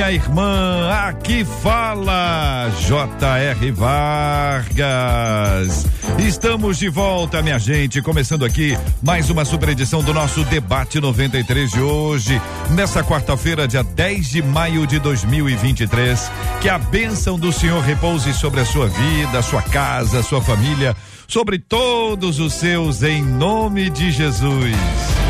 minha irmã. Aqui fala J.R. Vargas. Estamos de volta, minha gente. Começando aqui mais uma super edição do nosso Debate 93 de hoje, nessa quarta-feira, dia 10 de maio de 2023. Que a bênção do Senhor repouse sobre a sua vida, a sua casa, a sua família sobre todos os seus, em nome de Jesus.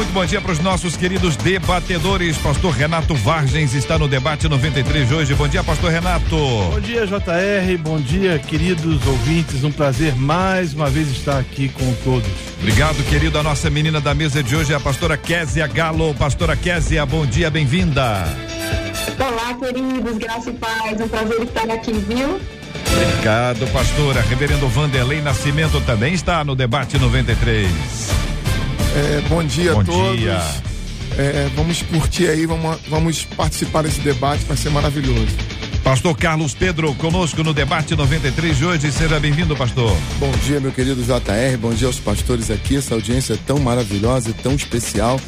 Muito bom dia para os nossos queridos debatedores. Pastor Renato Vargens está no debate 93 de hoje. Bom dia, Pastor Renato. Bom dia, JR. Bom dia, queridos ouvintes. Um prazer mais uma vez estar aqui com todos. Obrigado, querido. A nossa menina da mesa de hoje é a pastora Késia Galo. Pastora Késia, bom dia, bem-vinda. Olá, queridos, graça e paz. Um prazer estar aqui, viu? Obrigado, pastora. Reverendo Vanderlei Nascimento também está no debate 93. É, bom dia bom a todos. Dia. É, vamos curtir aí, vamos, vamos participar desse debate, vai ser maravilhoso. Pastor Carlos Pedro, conosco no debate 93 de hoje. Seja bem-vindo, pastor. Bom dia, meu querido JR. Bom dia aos pastores aqui. Essa audiência é tão maravilhosa e tão especial.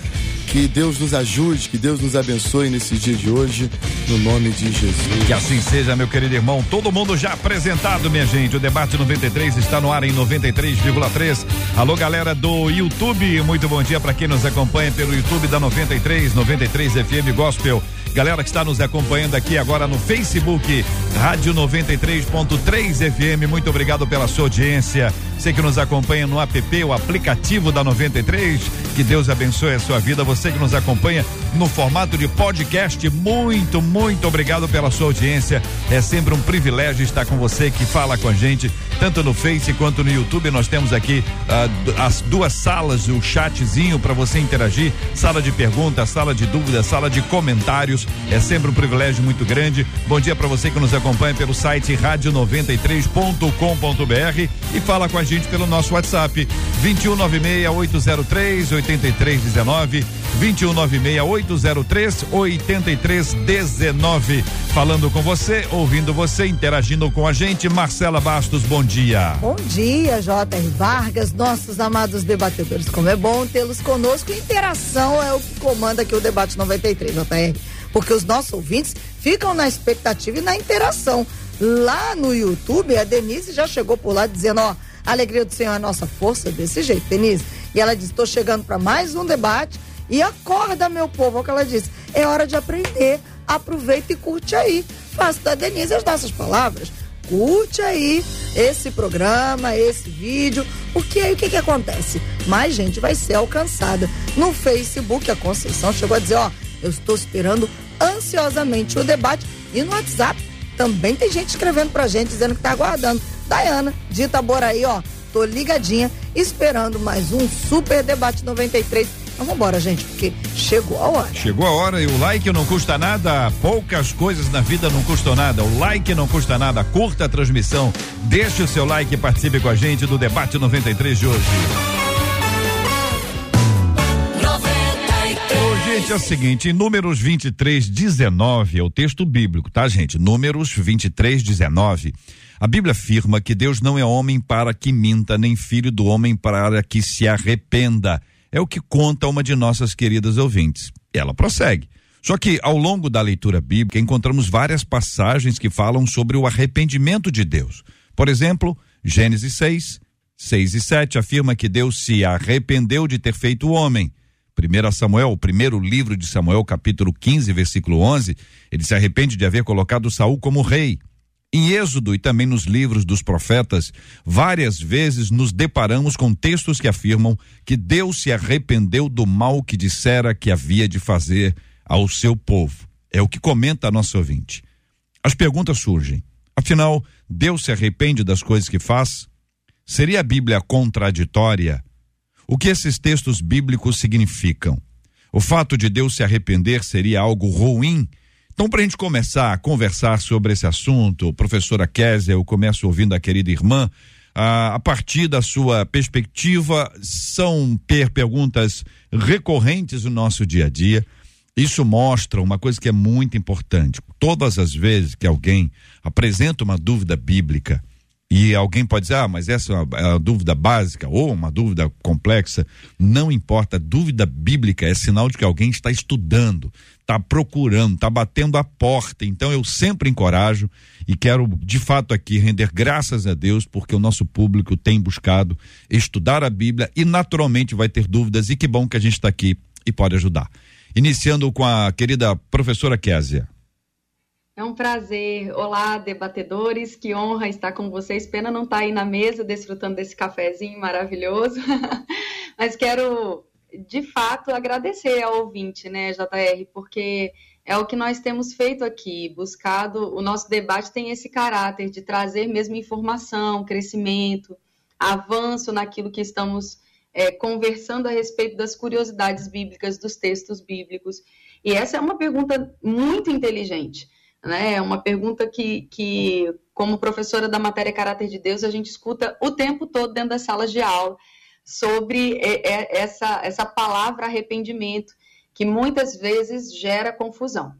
Que Deus nos ajude, que Deus nos abençoe nesse dia de hoje, no nome de Jesus. Que assim seja, meu querido irmão. Todo mundo já apresentado, minha gente. O debate 93 está no ar em 93,3. Alô, galera do YouTube. Muito bom dia para quem nos acompanha pelo YouTube da 93, 93 FM Gospel. Galera que está nos acompanhando aqui agora no Facebook, Rádio 93.3 FM. Muito obrigado pela sua audiência. Você que nos acompanha no app, o aplicativo da 93. Que Deus abençoe a sua vida. Você que nos acompanha no formato de podcast, muito, muito obrigado pela sua audiência. É sempre um privilégio estar com você que fala com a gente, tanto no Face quanto no YouTube. Nós temos aqui uh, as duas salas, o chatzinho para você interagir, sala de perguntas, sala de dúvidas, sala de comentários. É sempre um privilégio muito grande. Bom dia para você que nos acompanha pelo site rádio93.com.br e fala com a gente pelo nosso WhatsApp 2196 803 8319 2196 803 8319. Falando com você, ouvindo você, interagindo com a gente, Marcela Bastos, bom dia. Bom dia, J.R. Vargas, nossos amados debatedores. Como é bom tê-los conosco. Interação é o que comanda aqui o debate 93, J.R. Porque os nossos ouvintes ficam na expectativa e na interação. Lá no YouTube, a Denise já chegou por lá dizendo, ó, a alegria do Senhor é a nossa força, desse jeito, Denise. E ela disse: estou chegando para mais um debate e acorda, meu povo, é o que ela disse. É hora de aprender. Aproveita e curte aí. Faça da Denise as nossas palavras. Curte aí esse programa, esse vídeo, porque aí o que que acontece? Mais gente vai ser alcançada. No Facebook, a Conceição chegou a dizer, ó, eu estou esperando ansiosamente o debate e no WhatsApp também tem gente escrevendo pra gente dizendo que tá aguardando. Dayana, de Itaboraí, ó, tô ligadinha, esperando mais um super debate 93. Então vambora, gente, porque chegou a hora. Chegou a hora e o like não custa nada, poucas coisas na vida não custam nada. O like não custa nada, curta a transmissão, deixe o seu like e participe com a gente do debate 93 de hoje. Gente, é o seguinte, em Números 23, 19 é o texto bíblico, tá, gente? Números 23, 19. A Bíblia afirma que Deus não é homem para que minta, nem filho do homem para que se arrependa. É o que conta uma de nossas queridas ouvintes. Ela prossegue. Só que ao longo da leitura bíblica encontramos várias passagens que falam sobre o arrependimento de Deus. Por exemplo, Gênesis 6, 6 e 7 afirma que Deus se arrependeu de ter feito o homem. 1 Samuel, o primeiro livro de Samuel, capítulo 15, versículo 11, ele se arrepende de haver colocado Saul como rei. Em Êxodo e também nos livros dos profetas, várias vezes nos deparamos com textos que afirmam que Deus se arrependeu do mal que dissera que havia de fazer ao seu povo. É o que comenta a nossa ouvinte. As perguntas surgem. Afinal, Deus se arrepende das coisas que faz? Seria a Bíblia contraditória? O que esses textos bíblicos significam? O fato de Deus se arrepender seria algo ruim? Então, para a gente começar a conversar sobre esse assunto, professora Kézia, eu começo ouvindo a querida irmã, a partir da sua perspectiva, são per perguntas recorrentes no nosso dia a dia. Isso mostra uma coisa que é muito importante. Todas as vezes que alguém apresenta uma dúvida bíblica, e alguém pode dizer, ah, mas essa é uma, é uma dúvida básica ou uma dúvida complexa. Não importa, dúvida bíblica é sinal de que alguém está estudando, está procurando, está batendo a porta. Então eu sempre encorajo e quero de fato aqui render graças a Deus porque o nosso público tem buscado estudar a Bíblia e naturalmente vai ter dúvidas e que bom que a gente está aqui e pode ajudar. Iniciando com a querida professora Késia. É um prazer. Olá, debatedores. Que honra estar com vocês. Pena não estar aí na mesa desfrutando desse cafezinho maravilhoso. Mas quero, de fato, agradecer ao ouvinte, né, JR, porque é o que nós temos feito aqui, buscado. O nosso debate tem esse caráter de trazer mesmo informação, crescimento, avanço naquilo que estamos é, conversando a respeito das curiosidades bíblicas, dos textos bíblicos. E essa é uma pergunta muito inteligente né? É uma pergunta que, que, como professora da matéria Caráter de Deus, a gente escuta o tempo todo dentro das salas de aula sobre essa, essa palavra arrependimento, que muitas vezes gera confusão.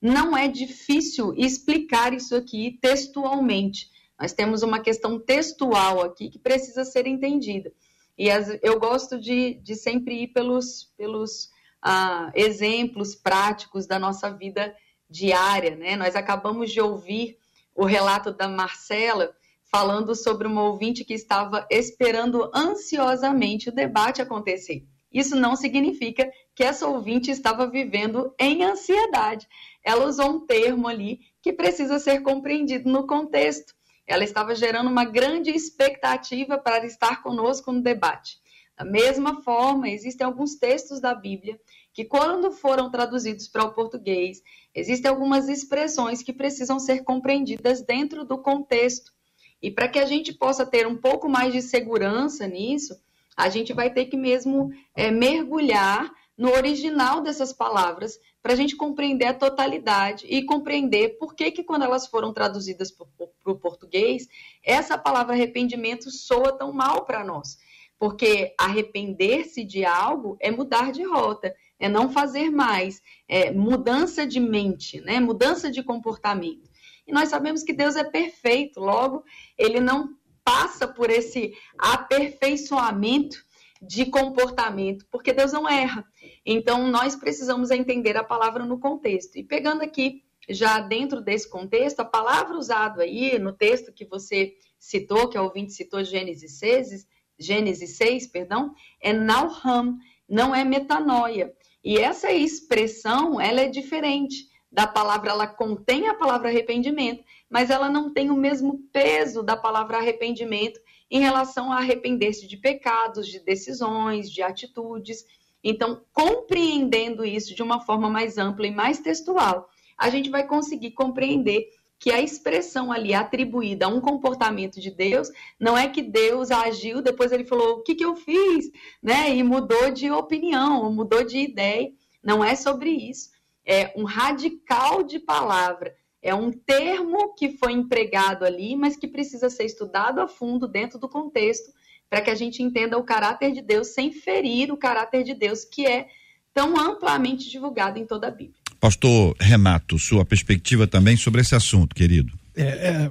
Não é difícil explicar isso aqui textualmente. Nós temos uma questão textual aqui que precisa ser entendida. E as, eu gosto de, de sempre ir pelos, pelos ah, exemplos práticos da nossa vida diária, né? Nós acabamos de ouvir o relato da Marcela falando sobre uma ouvinte que estava esperando ansiosamente o debate acontecer. Isso não significa que essa ouvinte estava vivendo em ansiedade. Ela usou um termo ali que precisa ser compreendido no contexto. Ela estava gerando uma grande expectativa para estar conosco no debate. Da mesma forma, existem alguns textos da Bíblia que, quando foram traduzidos para o português, existem algumas expressões que precisam ser compreendidas dentro do contexto. E para que a gente possa ter um pouco mais de segurança nisso, a gente vai ter que mesmo é, mergulhar no original dessas palavras para a gente compreender a totalidade e compreender por que, que quando elas foram traduzidas para o português, essa palavra arrependimento soa tão mal para nós. Porque arrepender-se de algo é mudar de rota é não fazer mais, é mudança de mente, né? mudança de comportamento. E nós sabemos que Deus é perfeito, logo, ele não passa por esse aperfeiçoamento de comportamento, porque Deus não erra. Então, nós precisamos entender a palavra no contexto. E pegando aqui, já dentro desse contexto, a palavra usada aí no texto que você citou, que a ouvinte citou, Gênesis 6, Gênesis 6, perdão, é Nauham, não é metanoia. E essa expressão, ela é diferente da palavra, ela contém a palavra arrependimento, mas ela não tem o mesmo peso da palavra arrependimento em relação a arrepender-se de pecados, de decisões, de atitudes. Então, compreendendo isso de uma forma mais ampla e mais textual, a gente vai conseguir compreender que a expressão ali atribuída a um comportamento de Deus não é que Deus agiu, depois ele falou: o que, que eu fiz? Né? E mudou de opinião, mudou de ideia. Não é sobre isso. É um radical de palavra. É um termo que foi empregado ali, mas que precisa ser estudado a fundo dentro do contexto para que a gente entenda o caráter de Deus sem ferir o caráter de Deus que é tão amplamente divulgado em toda a Bíblia. Pastor Renato, sua perspectiva também sobre esse assunto, querido. É, é,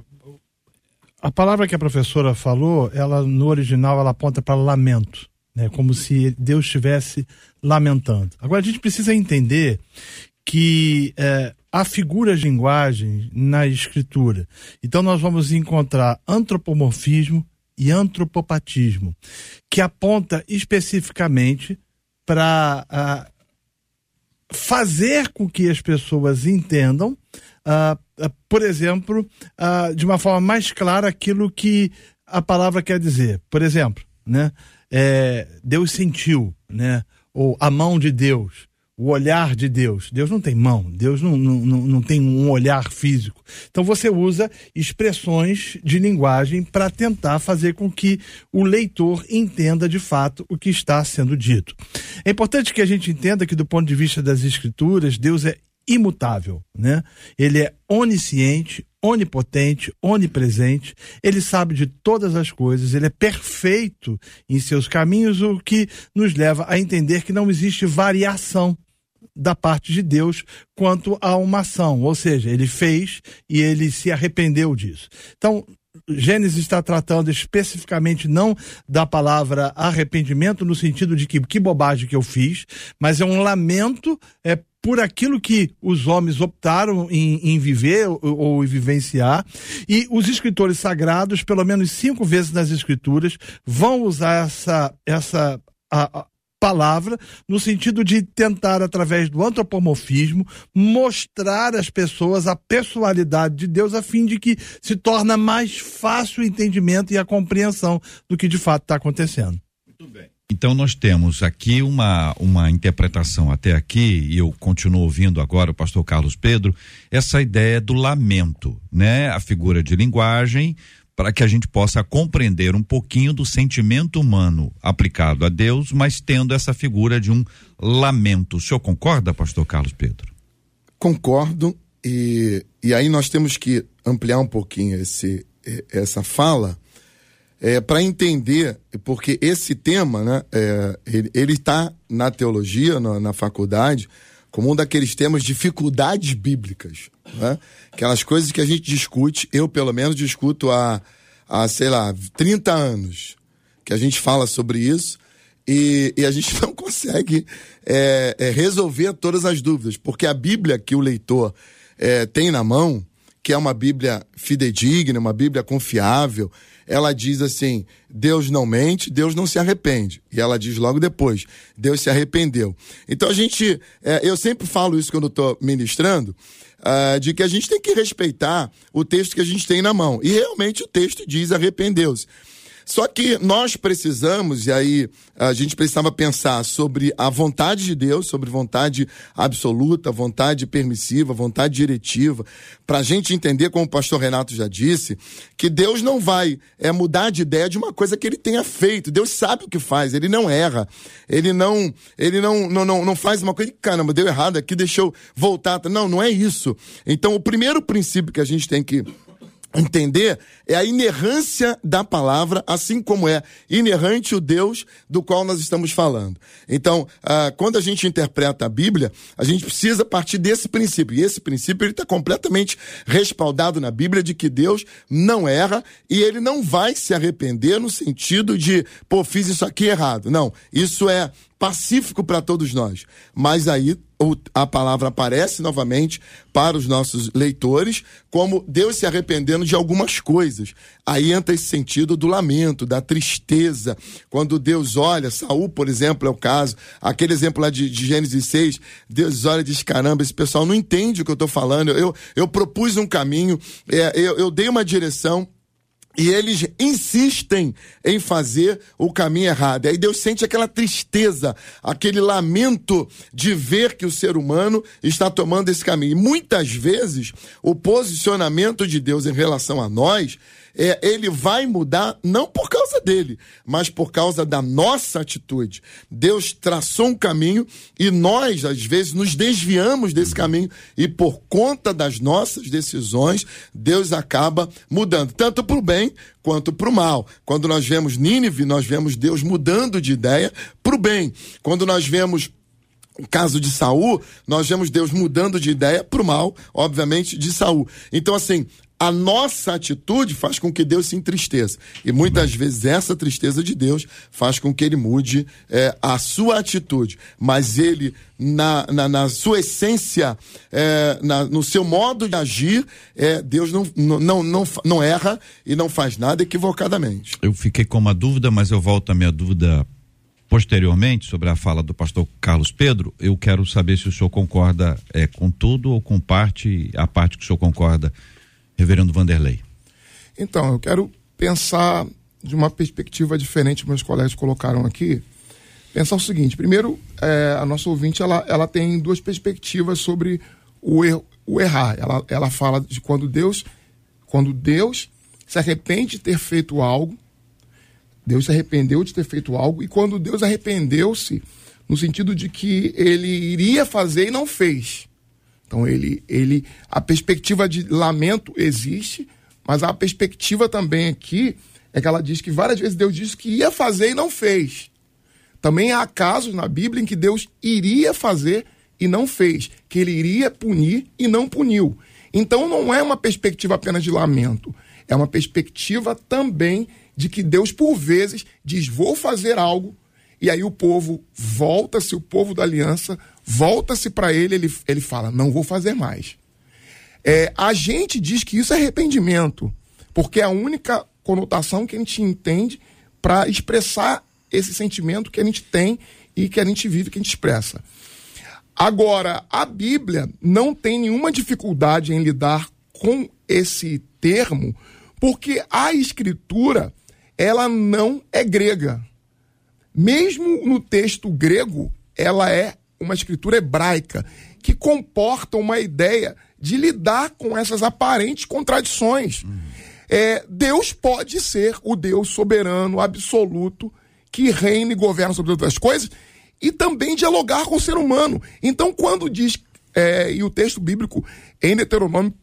a palavra que a professora falou, ela no original ela aponta para lamento, né? Como se Deus estivesse lamentando. Agora a gente precisa entender que é, há figuras de linguagem na escritura. Então nós vamos encontrar antropomorfismo e antropopatismo, que aponta especificamente para fazer com que as pessoas entendam, uh, uh, por exemplo, uh, de uma forma mais clara aquilo que a palavra quer dizer. Por exemplo, né? É, Deus sentiu, né? Ou a mão de Deus o olhar de Deus. Deus não tem mão, Deus não, não, não tem um olhar físico. Então você usa expressões de linguagem para tentar fazer com que o leitor entenda de fato o que está sendo dito. É importante que a gente entenda que, do ponto de vista das Escrituras, Deus é imutável, né? Ele é onisciente, onipotente, onipresente, ele sabe de todas as coisas, ele é perfeito em seus caminhos, o que nos leva a entender que não existe variação da parte de Deus quanto a uma ação, ou seja, ele fez e ele se arrependeu disso. Então, Gênesis está tratando especificamente não da palavra arrependimento no sentido de que que bobagem que eu fiz, mas é um lamento é por aquilo que os homens optaram em, em viver ou, ou vivenciar. E os escritores sagrados, pelo menos cinco vezes nas escrituras, vão usar essa, essa a, a, palavra no sentido de tentar, através do antropomorfismo, mostrar às pessoas a personalidade de Deus a fim de que se torna mais fácil o entendimento e a compreensão do que de fato está acontecendo. Muito bem. Então nós temos aqui uma, uma interpretação até aqui, e eu continuo ouvindo agora o pastor Carlos Pedro, essa ideia do lamento, né? A figura de linguagem para que a gente possa compreender um pouquinho do sentimento humano aplicado a Deus, mas tendo essa figura de um lamento. O senhor concorda, pastor Carlos Pedro? Concordo, e, e aí nós temos que ampliar um pouquinho esse, essa fala é, para entender, porque esse tema, né, é, ele está na teologia, na, na, faculdade, como um daqueles temas dificuldades bíblicas. Né? Aquelas coisas que a gente discute, eu pelo menos discuto há, há sei lá, 30 anos que a gente fala sobre isso e, e a gente não consegue é, é, resolver todas as dúvidas, porque a Bíblia que o leitor é, tem na mão, que é uma Bíblia fidedigna, uma Bíblia confiável, ela diz assim: Deus não mente, Deus não se arrepende. E ela diz logo depois: Deus se arrependeu. Então a gente, é, eu sempre falo isso quando estou ministrando, uh, de que a gente tem que respeitar o texto que a gente tem na mão. E realmente o texto diz: arrependeu-se. Só que nós precisamos, e aí a gente precisava pensar sobre a vontade de Deus, sobre vontade absoluta, vontade permissiva, vontade diretiva, para a gente entender, como o pastor Renato já disse, que Deus não vai é, mudar de ideia de uma coisa que ele tenha feito. Deus sabe o que faz, ele não erra. Ele não ele não, não, não, não faz uma coisa, caramba, deu errado aqui, deixa eu voltar. Não, não é isso. Então, o primeiro princípio que a gente tem que entender é a inerrância da palavra, assim como é inerrante o Deus do qual nós estamos falando. Então, ah, quando a gente interpreta a Bíblia, a gente precisa partir desse princípio. E esse princípio está completamente respaldado na Bíblia de que Deus não erra e ele não vai se arrepender no sentido de, pô, fiz isso aqui errado. Não, isso é pacífico para todos nós. Mas aí a palavra aparece novamente para os nossos leitores como Deus se arrependendo de algumas coisas. Aí entra esse sentido do lamento, da tristeza. Quando Deus olha, Saul, por exemplo, é o caso, aquele exemplo lá de, de Gênesis 6, Deus olha e diz: caramba, esse pessoal não entende o que eu estou falando. Eu, eu propus um caminho, é, eu, eu dei uma direção e eles insistem em fazer o caminho errado. Aí Deus sente aquela tristeza, aquele lamento de ver que o ser humano está tomando esse caminho. E muitas vezes o posicionamento de Deus em relação a nós é, ele vai mudar não por causa dele, mas por causa da nossa atitude. Deus traçou um caminho e nós, às vezes, nos desviamos desse caminho e por conta das nossas decisões, Deus acaba mudando, tanto para o bem quanto para o mal. Quando nós vemos Nínive, nós vemos Deus mudando de ideia para o bem. Quando nós vemos o caso de Saul, nós vemos Deus mudando de ideia para o mal, obviamente, de Saul. Então, assim, a nossa atitude faz com que Deus se entristeça. E muitas vezes essa tristeza de Deus faz com que ele mude é, a sua atitude. Mas ele, na, na, na sua essência, é, na, no seu modo de agir, é, Deus não, não, não, não erra e não faz nada equivocadamente. Eu fiquei com uma dúvida, mas eu volto à minha dúvida posteriormente sobre a fala do pastor Carlos Pedro. Eu quero saber se o senhor concorda é, com tudo ou com parte, a parte que o senhor concorda Reverendo Vanderlei. Então, eu quero pensar de uma perspectiva diferente meus colegas colocaram aqui. Pensar o seguinte: primeiro, é, a nossa ouvinte ela, ela tem duas perspectivas sobre o, er, o errar. Ela, ela fala de quando Deus, quando Deus se arrepende de ter feito algo, Deus se arrependeu de ter feito algo, e quando Deus arrependeu-se, no sentido de que ele iria fazer e não fez. Então ele, ele, a perspectiva de lamento existe, mas a perspectiva também aqui é que ela diz que várias vezes Deus disse que ia fazer e não fez. Também há casos na Bíblia em que Deus iria fazer e não fez, que ele iria punir e não puniu. Então não é uma perspectiva apenas de lamento, é uma perspectiva também de que Deus, por vezes, diz: vou fazer algo, e aí o povo volta-se, o povo da aliança, volta-se para ele, ele, ele fala: não vou fazer mais. É, a gente diz que isso é arrependimento, porque é a única conotação que a gente entende para expressar esse sentimento que a gente tem e que a gente vive, que a gente expressa. Agora, a Bíblia não tem nenhuma dificuldade em lidar com esse termo, porque a escritura, ela não é grega. Mesmo no texto grego, ela é uma escritura hebraica que comporta uma ideia de lidar com essas aparentes contradições. Uhum. É, Deus pode ser o Deus soberano, absoluto, que reina e governa sobre todas as coisas, e também dialogar com o ser humano. Então, quando diz, é, e o texto bíblico em Deuteronômio,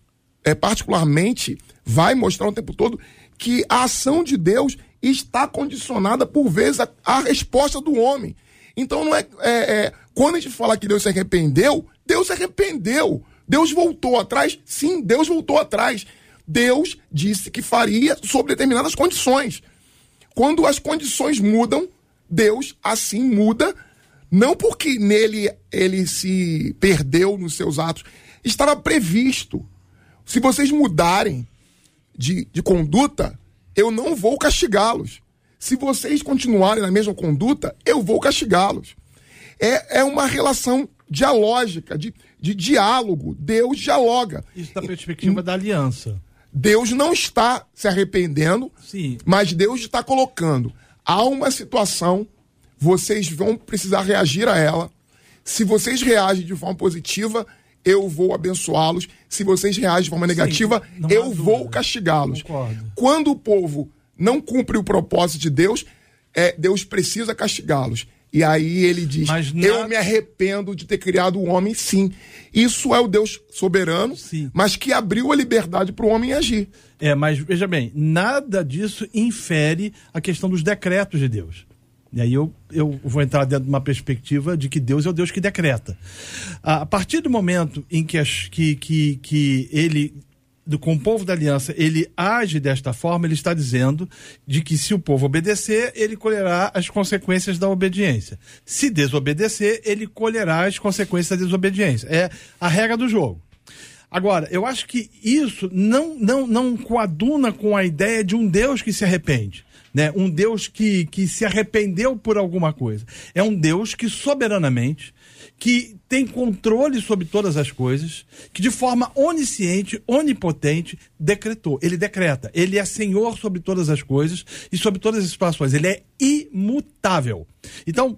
é, particularmente, vai mostrar o tempo todo que a ação de Deus está condicionada, por vezes, à resposta do homem. Então, não é, é, é, quando a gente fala que Deus se arrependeu, Deus se arrependeu. Deus voltou atrás? Sim, Deus voltou atrás. Deus disse que faria sob determinadas condições. Quando as condições mudam, Deus assim muda não porque nele ele se perdeu nos seus atos, estava previsto. Se vocês mudarem de, de conduta, eu não vou castigá-los. Se vocês continuarem na mesma conduta, eu vou castigá-los. É, é uma relação dialógica, de, de diálogo. Deus dialoga. Isso da perspectiva e, da aliança. Deus não está se arrependendo, Sim. mas Deus está colocando. Há uma situação vocês vão precisar reagir a ela. Se vocês reagem de forma positiva, eu vou abençoá-los. Se vocês reagem de forma negativa, Sim, eu vou castigá-los. Quando o povo não cumpre o propósito de Deus, é, Deus precisa castigá-los. E aí ele diz: na... Eu me arrependo de ter criado o homem, sim. Isso é o Deus soberano, sim. mas que abriu a liberdade para o homem agir. É, mas veja bem, nada disso infere a questão dos decretos de Deus. E aí eu, eu vou entrar dentro de uma perspectiva de que Deus é o Deus que decreta. A partir do momento em que, as, que, que, que ele do, com o povo da aliança, ele age desta forma, ele está dizendo de que se o povo obedecer, ele colherá as consequências da obediência. Se desobedecer, ele colherá as consequências da desobediência. É a regra do jogo. Agora, eu acho que isso não, não, não coaduna com a ideia de um Deus que se arrepende né? Um Deus que, que se arrependeu por alguma coisa. É um Deus que soberanamente, que tem controle sobre todas as coisas, que de forma onisciente, onipotente, decretou. Ele decreta. Ele é senhor sobre todas as coisas e sobre todas as situações. Ele é imutável. Então,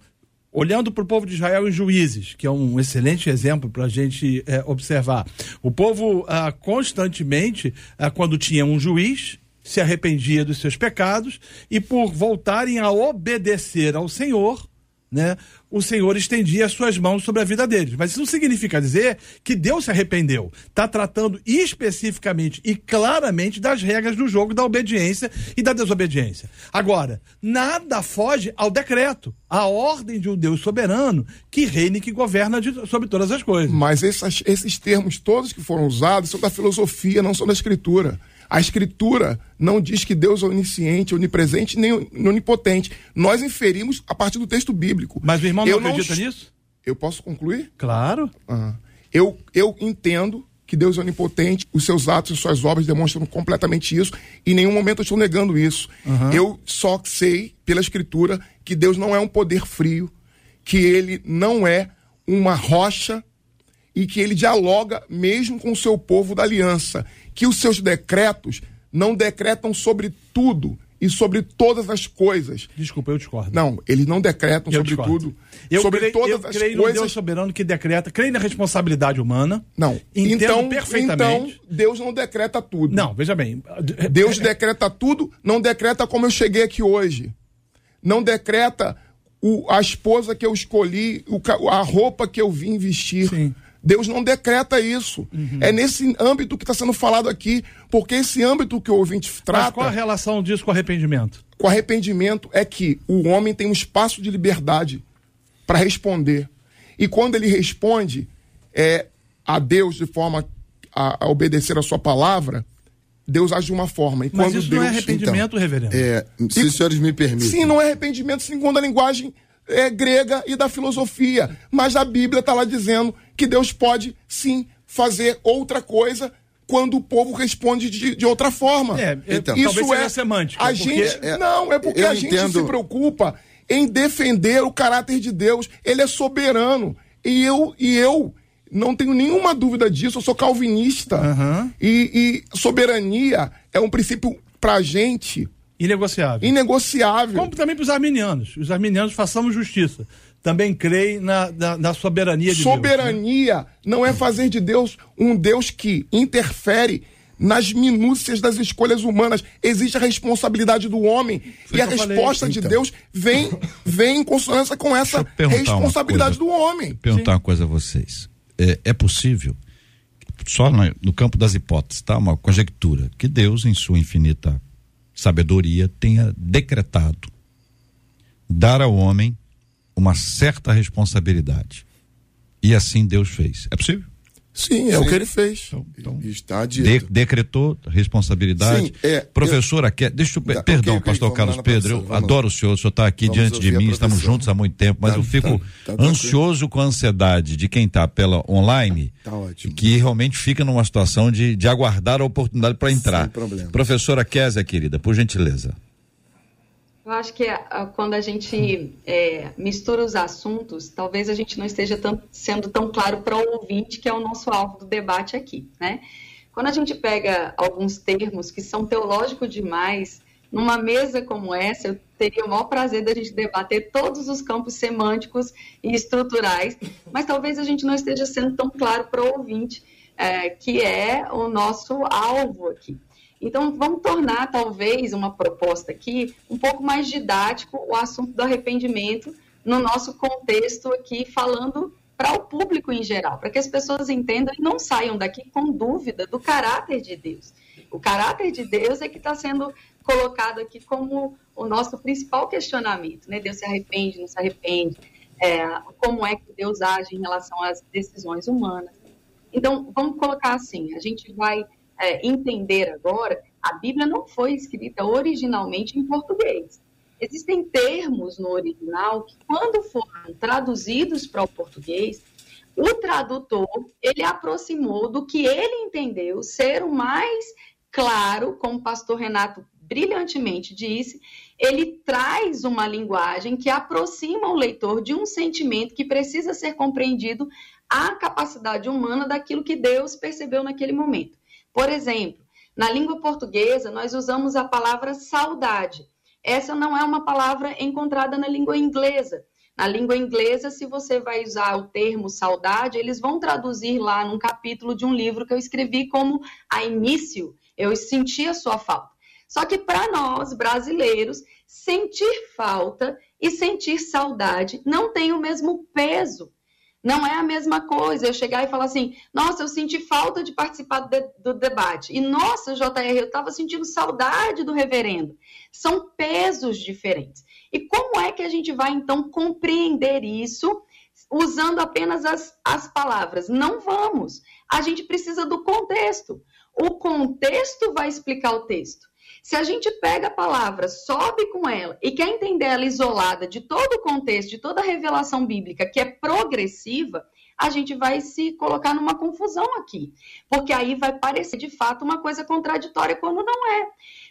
olhando para o povo de Israel em juízes, que é um excelente exemplo para a gente é, observar. O povo ah, constantemente, ah, quando tinha um juiz, se arrependia dos seus pecados e por voltarem a obedecer ao Senhor, né, o Senhor estendia as suas mãos sobre a vida deles. Mas isso não significa dizer que Deus se arrependeu. Está tratando especificamente e claramente das regras do jogo da obediência e da desobediência. Agora, nada foge ao decreto, à ordem de um Deus soberano que reina e que governa de, sobre todas as coisas. Mas essas, esses termos todos que foram usados são da filosofia, não são da escritura. A Escritura não diz que Deus é onisciente, onipresente, nem onipotente. Nós inferimos a partir do texto bíblico. Mas o irmão não eu acredita não... nisso? Eu posso concluir? Claro. Ah. Eu, eu entendo que Deus é onipotente, os seus atos e suas obras demonstram completamente isso, e em nenhum momento eu estou negando isso. Uhum. Eu só sei, pela Escritura, que Deus não é um poder frio, que ele não é uma rocha e que ele dialoga mesmo com o seu povo da aliança que os seus decretos não decretam sobre tudo e sobre todas as coisas. Desculpa, eu discordo. Não, eles não decretam eu sobre discordo. tudo. Eu sobre creio, todas eu as creio coisas. no Deus soberano que decreta, creio na responsabilidade humana. Não. Então, perfeitamente. então Deus não decreta tudo. Não, veja bem. Deus decreta tudo, não decreta como eu cheguei aqui hoje. Não decreta o, a esposa que eu escolhi, o, a roupa que eu vim vestir. Sim. Deus não decreta isso. Uhum. É nesse âmbito que está sendo falado aqui, porque esse âmbito que o ouvinte trata. Mas qual a relação disso com arrependimento? Com arrependimento é que o homem tem um espaço de liberdade para responder. E quando ele responde é, a Deus de forma a, a obedecer a sua palavra, Deus age de uma forma. E Mas quando isso Deus, não é arrependimento, então, reverendo? É, se e, os senhores me permitem. Sim, não é arrependimento segundo a linguagem é, grega e da filosofia. Mas a Bíblia está lá dizendo que Deus pode sim fazer outra coisa quando o povo responde de, de outra forma. É, então, isso é semântica. A gente é, não é porque a gente entendo... se preocupa em defender o caráter de Deus. Ele é soberano e eu e eu não tenho nenhuma dúvida disso. Eu sou calvinista uhum. e, e soberania é um princípio para gente Inegociável. Inegociável. Como também para os arminianos. Os arminianos façamos justiça também creem na, na, na soberania de soberania Deus. Soberania não é fazer de Deus um Deus que interfere nas minúcias das escolhas humanas. Existe a responsabilidade do homem. Foi e a resposta de então. Deus vem, vem em consonância com essa responsabilidade do homem. Vou perguntar Sim. uma coisa a vocês. É, é possível, só no, no campo das hipóteses, tá? Uma conjectura, que Deus, em sua infinita sabedoria, tenha decretado dar ao homem uma certa responsabilidade. E assim Deus fez. É possível? Sim, é Sim. o que ele fez. Então, então Está. De, decretou responsabilidade. Sim, é, Professora, eu, quer, deixa eu, da, perdão, okay, pastor Carlos Pedro, eu adoro o senhor, o senhor está aqui vamos diante de mim, estamos juntos há muito tempo, mas tá, eu fico tá, tá ansioso com a ansiedade de quem está pela online, tá que realmente fica numa situação de, de aguardar a oportunidade para entrar. Sem problema. Professora Késia, querida, por gentileza. Eu acho que ah, quando a gente é, mistura os assuntos, talvez a gente não esteja tão, sendo tão claro para o ouvinte, que é o nosso alvo do debate aqui, né? Quando a gente pega alguns termos que são teológicos demais, numa mesa como essa, eu teria o maior prazer da gente debater todos os campos semânticos e estruturais, mas talvez a gente não esteja sendo tão claro para o ouvinte, é, que é o nosso alvo aqui. Então, vamos tornar, talvez, uma proposta aqui um pouco mais didático o assunto do arrependimento no nosso contexto aqui, falando para o público em geral, para que as pessoas entendam e não saiam daqui com dúvida do caráter de Deus. O caráter de Deus é que está sendo colocado aqui como o nosso principal questionamento, né? Deus se arrepende, não se arrepende, é, como é que Deus age em relação às decisões humanas. Então, vamos colocar assim, a gente vai é, entender agora, a Bíblia não foi escrita originalmente em português. Existem termos no original que, quando foram traduzidos para o português, o tradutor ele aproximou do que ele entendeu ser o mais claro, como o pastor Renato brilhantemente disse, ele traz uma linguagem que aproxima o leitor de um sentimento que precisa ser compreendido a capacidade humana daquilo que Deus percebeu naquele momento. Por exemplo, na língua portuguesa, nós usamos a palavra saudade. Essa não é uma palavra encontrada na língua inglesa. Na língua inglesa, se você vai usar o termo saudade, eles vão traduzir lá num capítulo de um livro que eu escrevi como a início, eu senti a sua falta. Só que para nós, brasileiros, sentir falta e sentir saudade não tem o mesmo peso. Não é a mesma coisa eu chegar e falar assim, nossa, eu senti falta de participar de, do debate. E, nossa, JR, eu estava sentindo saudade do reverendo. São pesos diferentes. E como é que a gente vai, então, compreender isso usando apenas as, as palavras? Não vamos. A gente precisa do contexto. O contexto vai explicar o texto. Se a gente pega a palavra, sobe com ela e quer entender ela isolada de todo o contexto, de toda a revelação bíblica, que é progressiva, a gente vai se colocar numa confusão aqui. Porque aí vai parecer de fato uma coisa contraditória quando não é.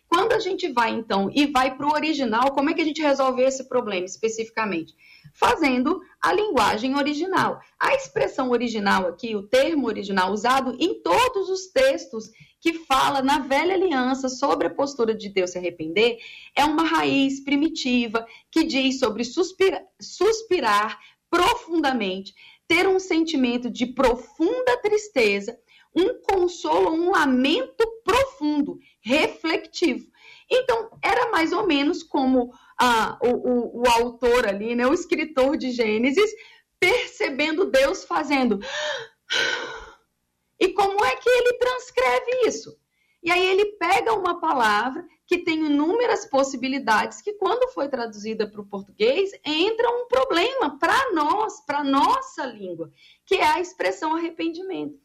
Quando a gente vai, então, e vai para o original, como é que a gente resolve esse problema especificamente? Fazendo a linguagem original. A expressão original aqui, o termo original usado em todos os textos que fala na velha aliança sobre a postura de Deus se arrepender, é uma raiz primitiva que diz sobre suspirar, profundamente, ter um sentimento de profunda tristeza, um consolo, um lamento profundo, refletivo. Então, era mais ou menos como ah, o, o, o autor ali, né, o escritor de Gênesis, percebendo Deus fazendo E como é que ele transcreve isso? E aí ele pega uma palavra que tem inúmeras possibilidades que quando foi traduzida para o português entra um problema para nós, para nossa língua, que é a expressão arrependimento.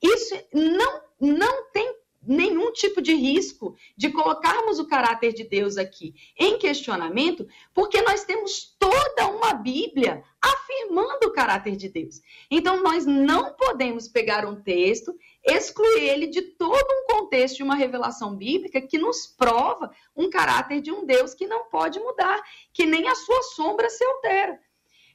Isso não não tem nenhum tipo de risco de colocarmos o caráter de Deus aqui em questionamento, porque nós temos toda uma Bíblia afirmando o caráter de Deus. Então, nós não podemos pegar um texto, excluir ele de todo um contexto de uma revelação bíblica que nos prova um caráter de um Deus que não pode mudar, que nem a sua sombra se altera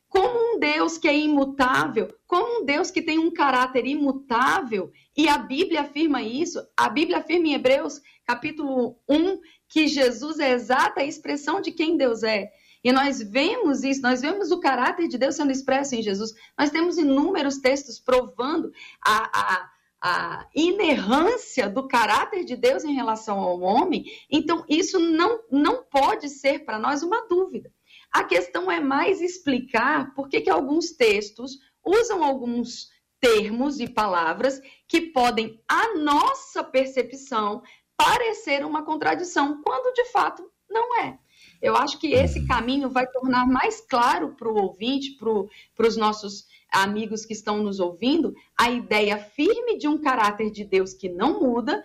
como um Deus que é imutável, como um Deus que tem um caráter imutável, e a Bíblia afirma isso, a Bíblia afirma em Hebreus, capítulo 1, que Jesus é exata expressão de quem Deus é. E nós vemos isso, nós vemos o caráter de Deus sendo expresso em Jesus. Nós temos inúmeros textos provando a, a, a inerrância do caráter de Deus em relação ao homem. Então, isso não, não pode ser para nós uma dúvida. A questão é mais explicar por que, que alguns textos usam alguns termos e palavras que podem, à nossa percepção, parecer uma contradição, quando de fato não é. Eu acho que esse caminho vai tornar mais claro para o ouvinte, para os nossos amigos que estão nos ouvindo, a ideia firme de um caráter de Deus que não muda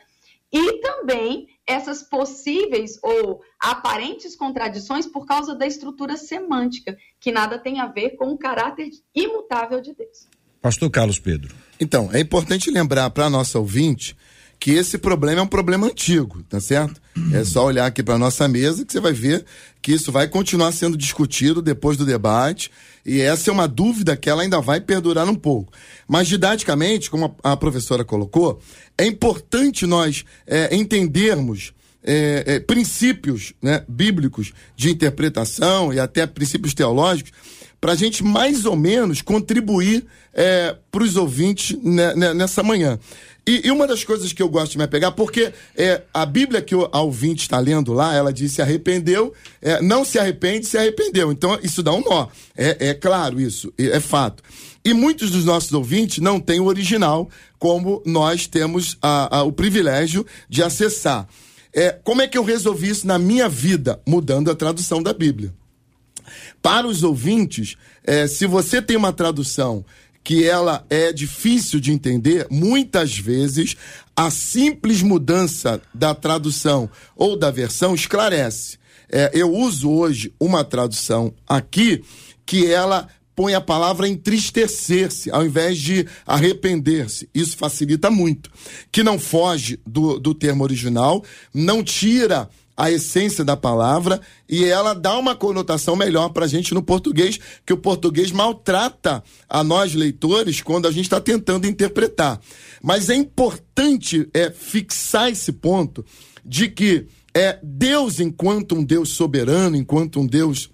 e também essas possíveis ou aparentes contradições por causa da estrutura semântica, que nada tem a ver com o caráter imutável de Deus. Pastor Carlos Pedro. Então, é importante lembrar para a nossa ouvinte que esse problema é um problema antigo, tá certo? É só olhar aqui para nossa mesa que você vai ver que isso vai continuar sendo discutido depois do debate e essa é uma dúvida que ela ainda vai perdurar um pouco. Mas didaticamente, como a, professora colocou, é importante nós é, entendermos é, é, princípios né, bíblicos de interpretação e até princípios teológicos para a gente mais ou menos contribuir é, para os ouvintes né, nessa manhã. E, e, uma das coisas que eu gosto de me apegar, porque é, a Bíblia que o ouvinte está lendo lá, ela diz se arrependeu, é, não se arrepende, se arrependeu. Então, isso dá um nó. É, é claro isso, é fato. E muitos dos nossos ouvintes não têm o original, como nós temos a, a, o privilégio de acessar. É, como é que eu resolvi isso na minha vida? Mudando a tradução da Bíblia. Para os ouvintes, é, se você tem uma tradução que ela é difícil de entender, muitas vezes a simples mudança da tradução ou da versão esclarece. É, eu uso hoje uma tradução aqui que ela põe a palavra entristecer-se ao invés de arrepender-se. Isso facilita muito. Que não foge do, do termo original, não tira a essência da palavra e ela dá uma conotação melhor para a gente no português, que o português maltrata a nós leitores quando a gente está tentando interpretar. Mas é importante é, fixar esse ponto de que é Deus, enquanto um Deus soberano, enquanto um Deus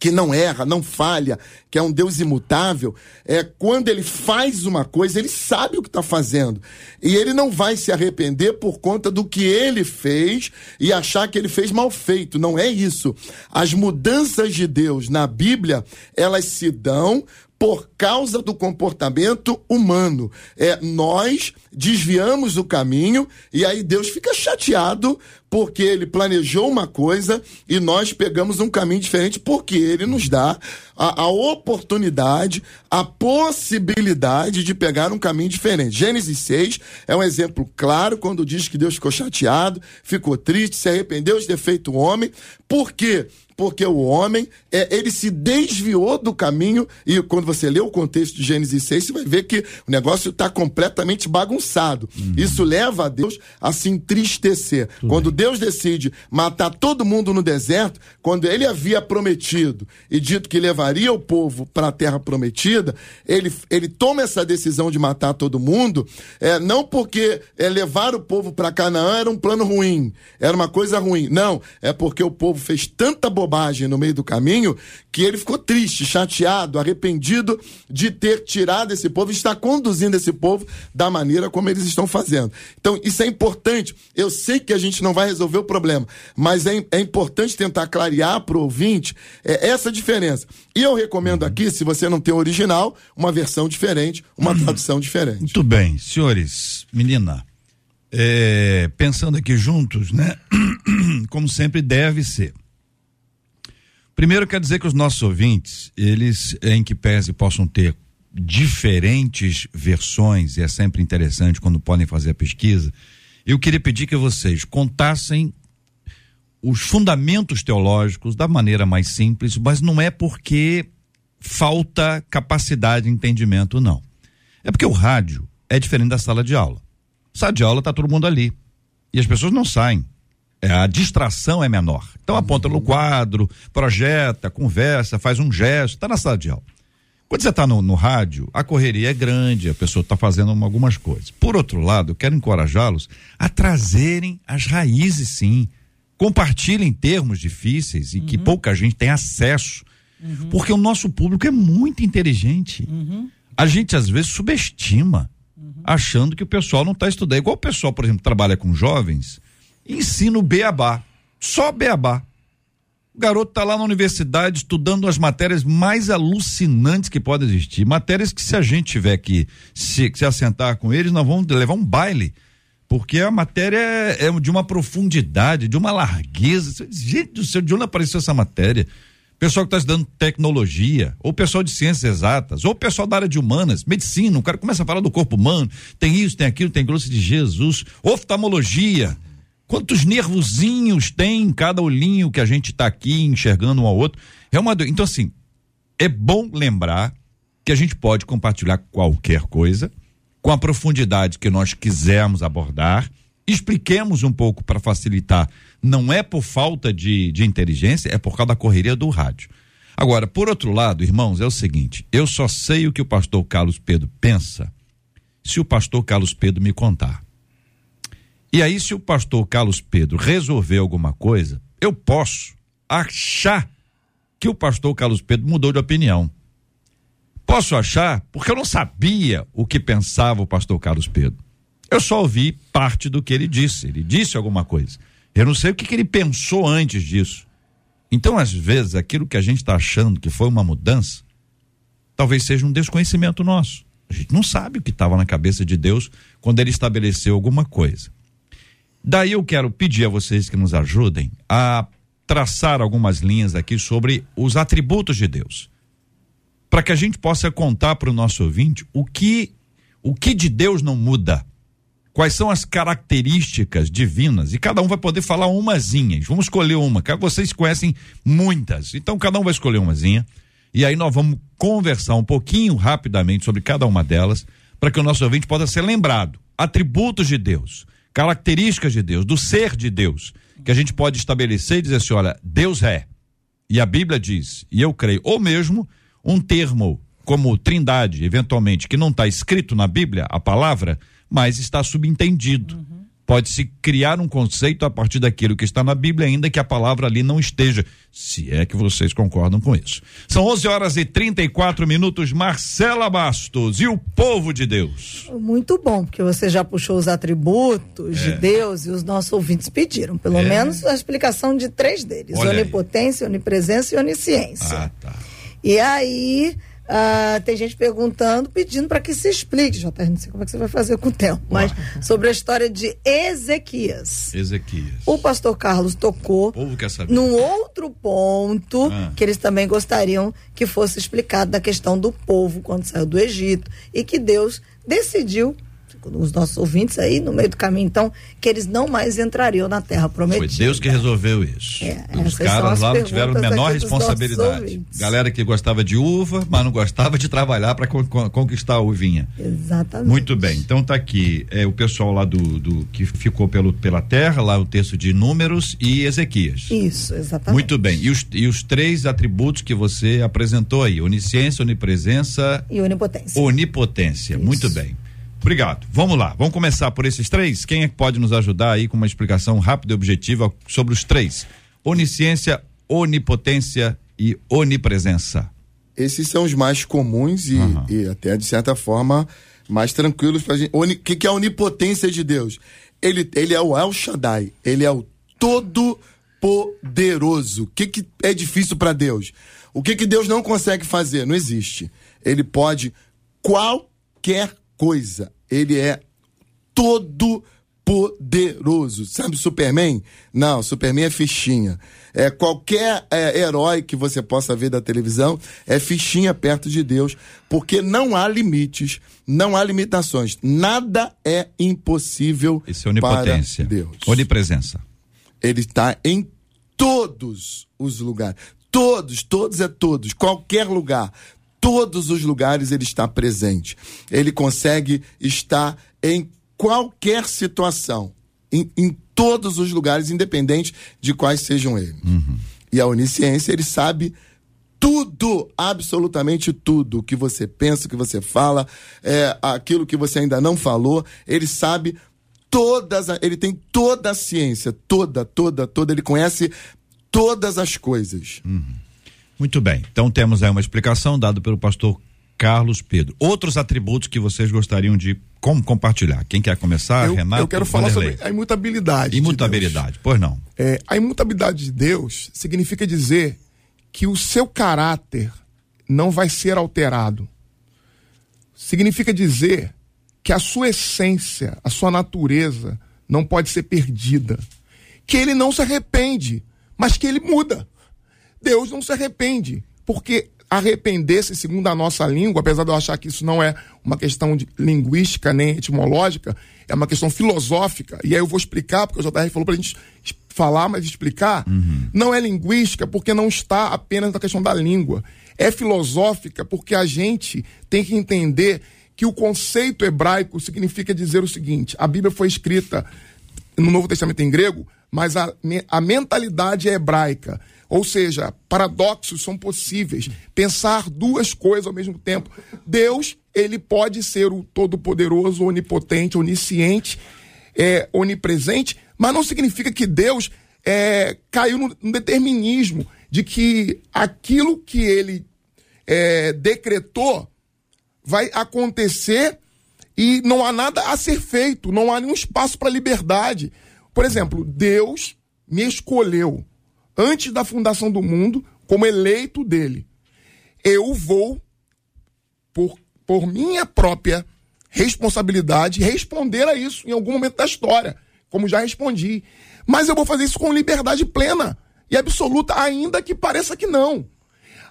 que não erra, não falha, que é um Deus imutável, é quando ele faz uma coisa, ele sabe o que está fazendo. E ele não vai se arrepender por conta do que ele fez e achar que ele fez mal feito. Não é isso. As mudanças de Deus na Bíblia, elas se dão por causa do comportamento humano. É, nós desviamos o caminho e aí Deus fica chateado porque ele planejou uma coisa e nós pegamos um caminho diferente porque ele nos dá a, a oportunidade, a possibilidade de pegar um caminho diferente. Gênesis 6 é um exemplo claro quando diz que Deus ficou chateado, ficou triste, se arrependeu de ter feito o homem. Por quê? porque o homem, é, ele se desviou do caminho, e quando você lê o contexto de Gênesis 6, você vai ver que o negócio está completamente bagunçado. Uhum. Isso leva a Deus a se entristecer. Tudo quando bem. Deus decide matar todo mundo no deserto, quando ele havia prometido e dito que levaria o povo para a terra prometida, ele, ele toma essa decisão de matar todo mundo, é, não porque é, levar o povo para Canaã era um plano ruim, era uma coisa ruim. Não, é porque o povo fez tanta bobagem no meio do caminho que ele ficou triste, chateado, arrependido de ter tirado esse povo e estar conduzindo esse povo da maneira como eles estão fazendo. Então, isso é importante. Eu sei que a gente não vai resolver o problema. Mas é, é importante tentar clarear para o ouvinte é, essa diferença. E eu recomendo aqui, se você não tem o original, uma versão diferente, uma tradução diferente. Muito bem, senhores, menina. É, pensando aqui juntos, né? Como sempre deve ser. Primeiro quer dizer que os nossos ouvintes, eles em que pese possam ter diferentes versões, e é sempre interessante quando podem fazer a pesquisa, eu queria pedir que vocês contassem os fundamentos teológicos da maneira mais simples, mas não é porque falta capacidade de entendimento, não. É porque o rádio é diferente da sala de aula. Sala de aula está todo mundo ali. E as pessoas não saem. É, a distração é menor. Então aponta no quadro, projeta, conversa, faz um gesto, está na sala de aula. Quando você está no, no, rádio, a correria é grande, a pessoa está fazendo algumas coisas. Por outro lado, eu quero encorajá-los a trazerem as raízes, sim. Compartilhem termos difíceis e uhum. que pouca gente tem acesso. Uhum. Porque o nosso público é muito inteligente. Uhum. A gente às vezes subestima, achando que o pessoal não está estudando. Igual o pessoal, por exemplo, trabalha com jovens, ensina o beabá. Só beabá. O garoto está lá na universidade estudando as matérias mais alucinantes que podem existir. Matérias que, se a gente tiver que se, se assentar com eles, nós vamos levar um baile. Porque a matéria é, é de uma profundidade, de uma largueza. Gente do céu, de onde apareceu essa matéria? Pessoal que está estudando tecnologia, ou pessoal de ciências exatas, ou pessoal da área de humanas, medicina, o cara começa a falar do corpo humano, tem isso, tem aquilo, tem grosso de Jesus, oftalmologia. Quantos nervozinhos tem em cada olhinho que a gente está aqui enxergando um ao outro? É uma do... Então, assim, é bom lembrar que a gente pode compartilhar qualquer coisa com a profundidade que nós quisermos abordar. Expliquemos um pouco para facilitar. Não é por falta de, de inteligência, é por causa da correria do rádio. Agora, por outro lado, irmãos, é o seguinte: eu só sei o que o pastor Carlos Pedro pensa se o pastor Carlos Pedro me contar. E aí, se o pastor Carlos Pedro resolver alguma coisa, eu posso achar que o pastor Carlos Pedro mudou de opinião. Posso achar, porque eu não sabia o que pensava o pastor Carlos Pedro. Eu só ouvi parte do que ele disse. Ele disse alguma coisa. Eu não sei o que, que ele pensou antes disso. Então, às vezes, aquilo que a gente está achando que foi uma mudança, talvez seja um desconhecimento nosso. A gente não sabe o que estava na cabeça de Deus quando ele estabeleceu alguma coisa. Daí eu quero pedir a vocês que nos ajudem a traçar algumas linhas aqui sobre os atributos de Deus. Para que a gente possa contar para o nosso ouvinte o que o que de Deus não muda. Quais são as características divinas? E cada um vai poder falar umazinhas. Vamos escolher uma. Vocês conhecem muitas. Então cada um vai escolher umazinha. E aí nós vamos conversar um pouquinho rapidamente sobre cada uma delas, para que o nosso ouvinte possa ser lembrado. Atributos de Deus características de Deus, do ser de Deus, que a gente pode estabelecer e dizer assim: olha, Deus é. E a Bíblia diz, e eu creio, ou mesmo um termo como trindade, eventualmente, que não está escrito na Bíblia, a palavra, mas está subentendido. Uhum pode-se criar um conceito a partir daquilo que está na Bíblia, ainda que a palavra ali não esteja, se é que vocês concordam com isso. São 11 horas e 34 minutos. Marcela Bastos e o povo de Deus. Muito bom, porque você já puxou os atributos é. de Deus e os nossos ouvintes pediram, pelo é. menos a explicação de três deles: Olha onipotência, aí. onipresença e onisciência. Ah, tá. E aí Uh, tem gente perguntando, pedindo para que se explique, JR, não sei como é que você vai fazer com o tempo, mas sobre a história de Ezequias. Ezequias. O pastor Carlos tocou o povo quer saber. num outro ponto ah. que eles também gostariam que fosse explicado da questão do povo quando saiu do Egito e que Deus decidiu os nossos ouvintes aí no meio do caminho, então, que eles não mais entrariam na terra prometida. Foi Deus que resolveu isso. É, Os caras lá não tiveram menor responsabilidade. Galera que gostava de uva, mas não gostava de trabalhar para conquistar a uvinha. Exatamente. Muito bem. Então tá aqui é, o pessoal lá do, do que ficou pelo, pela terra, lá o texto de Números e Ezequias. Isso, exatamente. Muito bem. E os, e os três atributos que você apresentou aí: onisciência, onipresença e onipotência. Onipotência. Isso. Muito bem. Obrigado. Vamos lá. Vamos começar por esses três? Quem é que pode nos ajudar aí com uma explicação rápida e objetiva sobre os três? Onisciência, onipotência e onipresença. Esses são os mais comuns e, uhum. e até, de certa forma, mais tranquilos para gente. O que, que é a onipotência de Deus? Ele, ele é o El Shaddai, ele é o todo poderoso. O que, que é difícil para Deus? O que, que Deus não consegue fazer? Não existe. Ele pode qualquer coisa. Ele é todo poderoso. Sabe Superman? Não, Superman é fichinha. É qualquer é, herói que você possa ver da televisão é fichinha perto de Deus, porque não há limites, não há limitações. Nada é impossível Isso é onipotência. para Deus. Onipresença. Ele está em todos os lugares. Todos, todos é todos, qualquer lugar. Todos os lugares ele está presente. Ele consegue estar em qualquer situação, em, em todos os lugares, independente de quais sejam eles. E a onisciência, ele sabe tudo, absolutamente tudo, o que você pensa, o que você fala, é, aquilo que você ainda não falou, ele sabe todas, ele tem toda a ciência, toda, toda, toda, ele conhece todas as coisas. Muito bem. Então temos aí uma explicação dada pelo pastor Carlos Pedro. Outros atributos que vocês gostariam de como compartilhar? Quem quer começar? eu, Renato? eu quero falar Vanderlei. sobre a imutabilidade. de imutabilidade. Pois não. É, a imutabilidade de Deus significa dizer que o seu caráter não vai ser alterado. Significa dizer que a sua essência, a sua natureza não pode ser perdida. Que ele não se arrepende, mas que ele muda. Deus não se arrepende, porque arrepender-se, segundo a nossa língua, apesar de eu achar que isso não é uma questão de linguística nem etimológica, é uma questão filosófica, e aí eu vou explicar, porque o JR falou pra gente es- falar, mas explicar, não é linguística porque não está apenas na questão da língua. É filosófica porque a gente tem que entender que o conceito hebraico significa dizer o seguinte: a Bíblia foi escrita no Novo Testamento em grego, mas a, a mentalidade é hebraica. Ou seja, paradoxos são possíveis. Pensar duas coisas ao mesmo tempo. Deus, ele pode ser o todo-poderoso, onipotente, onisciente, é, onipresente, mas não significa que Deus é, caiu no, determinismo de que aquilo que ele é, decretou vai acontecer e não há nada a ser feito, não há nenhum espaço para liberdade. Por exemplo, Deus me escolheu antes da fundação do mundo como eleito dele. Eu vou, por, por minha própria responsabilidade, responder a isso em algum momento da história, como já respondi. Mas eu vou fazer isso com liberdade plena e absoluta, ainda que pareça que não.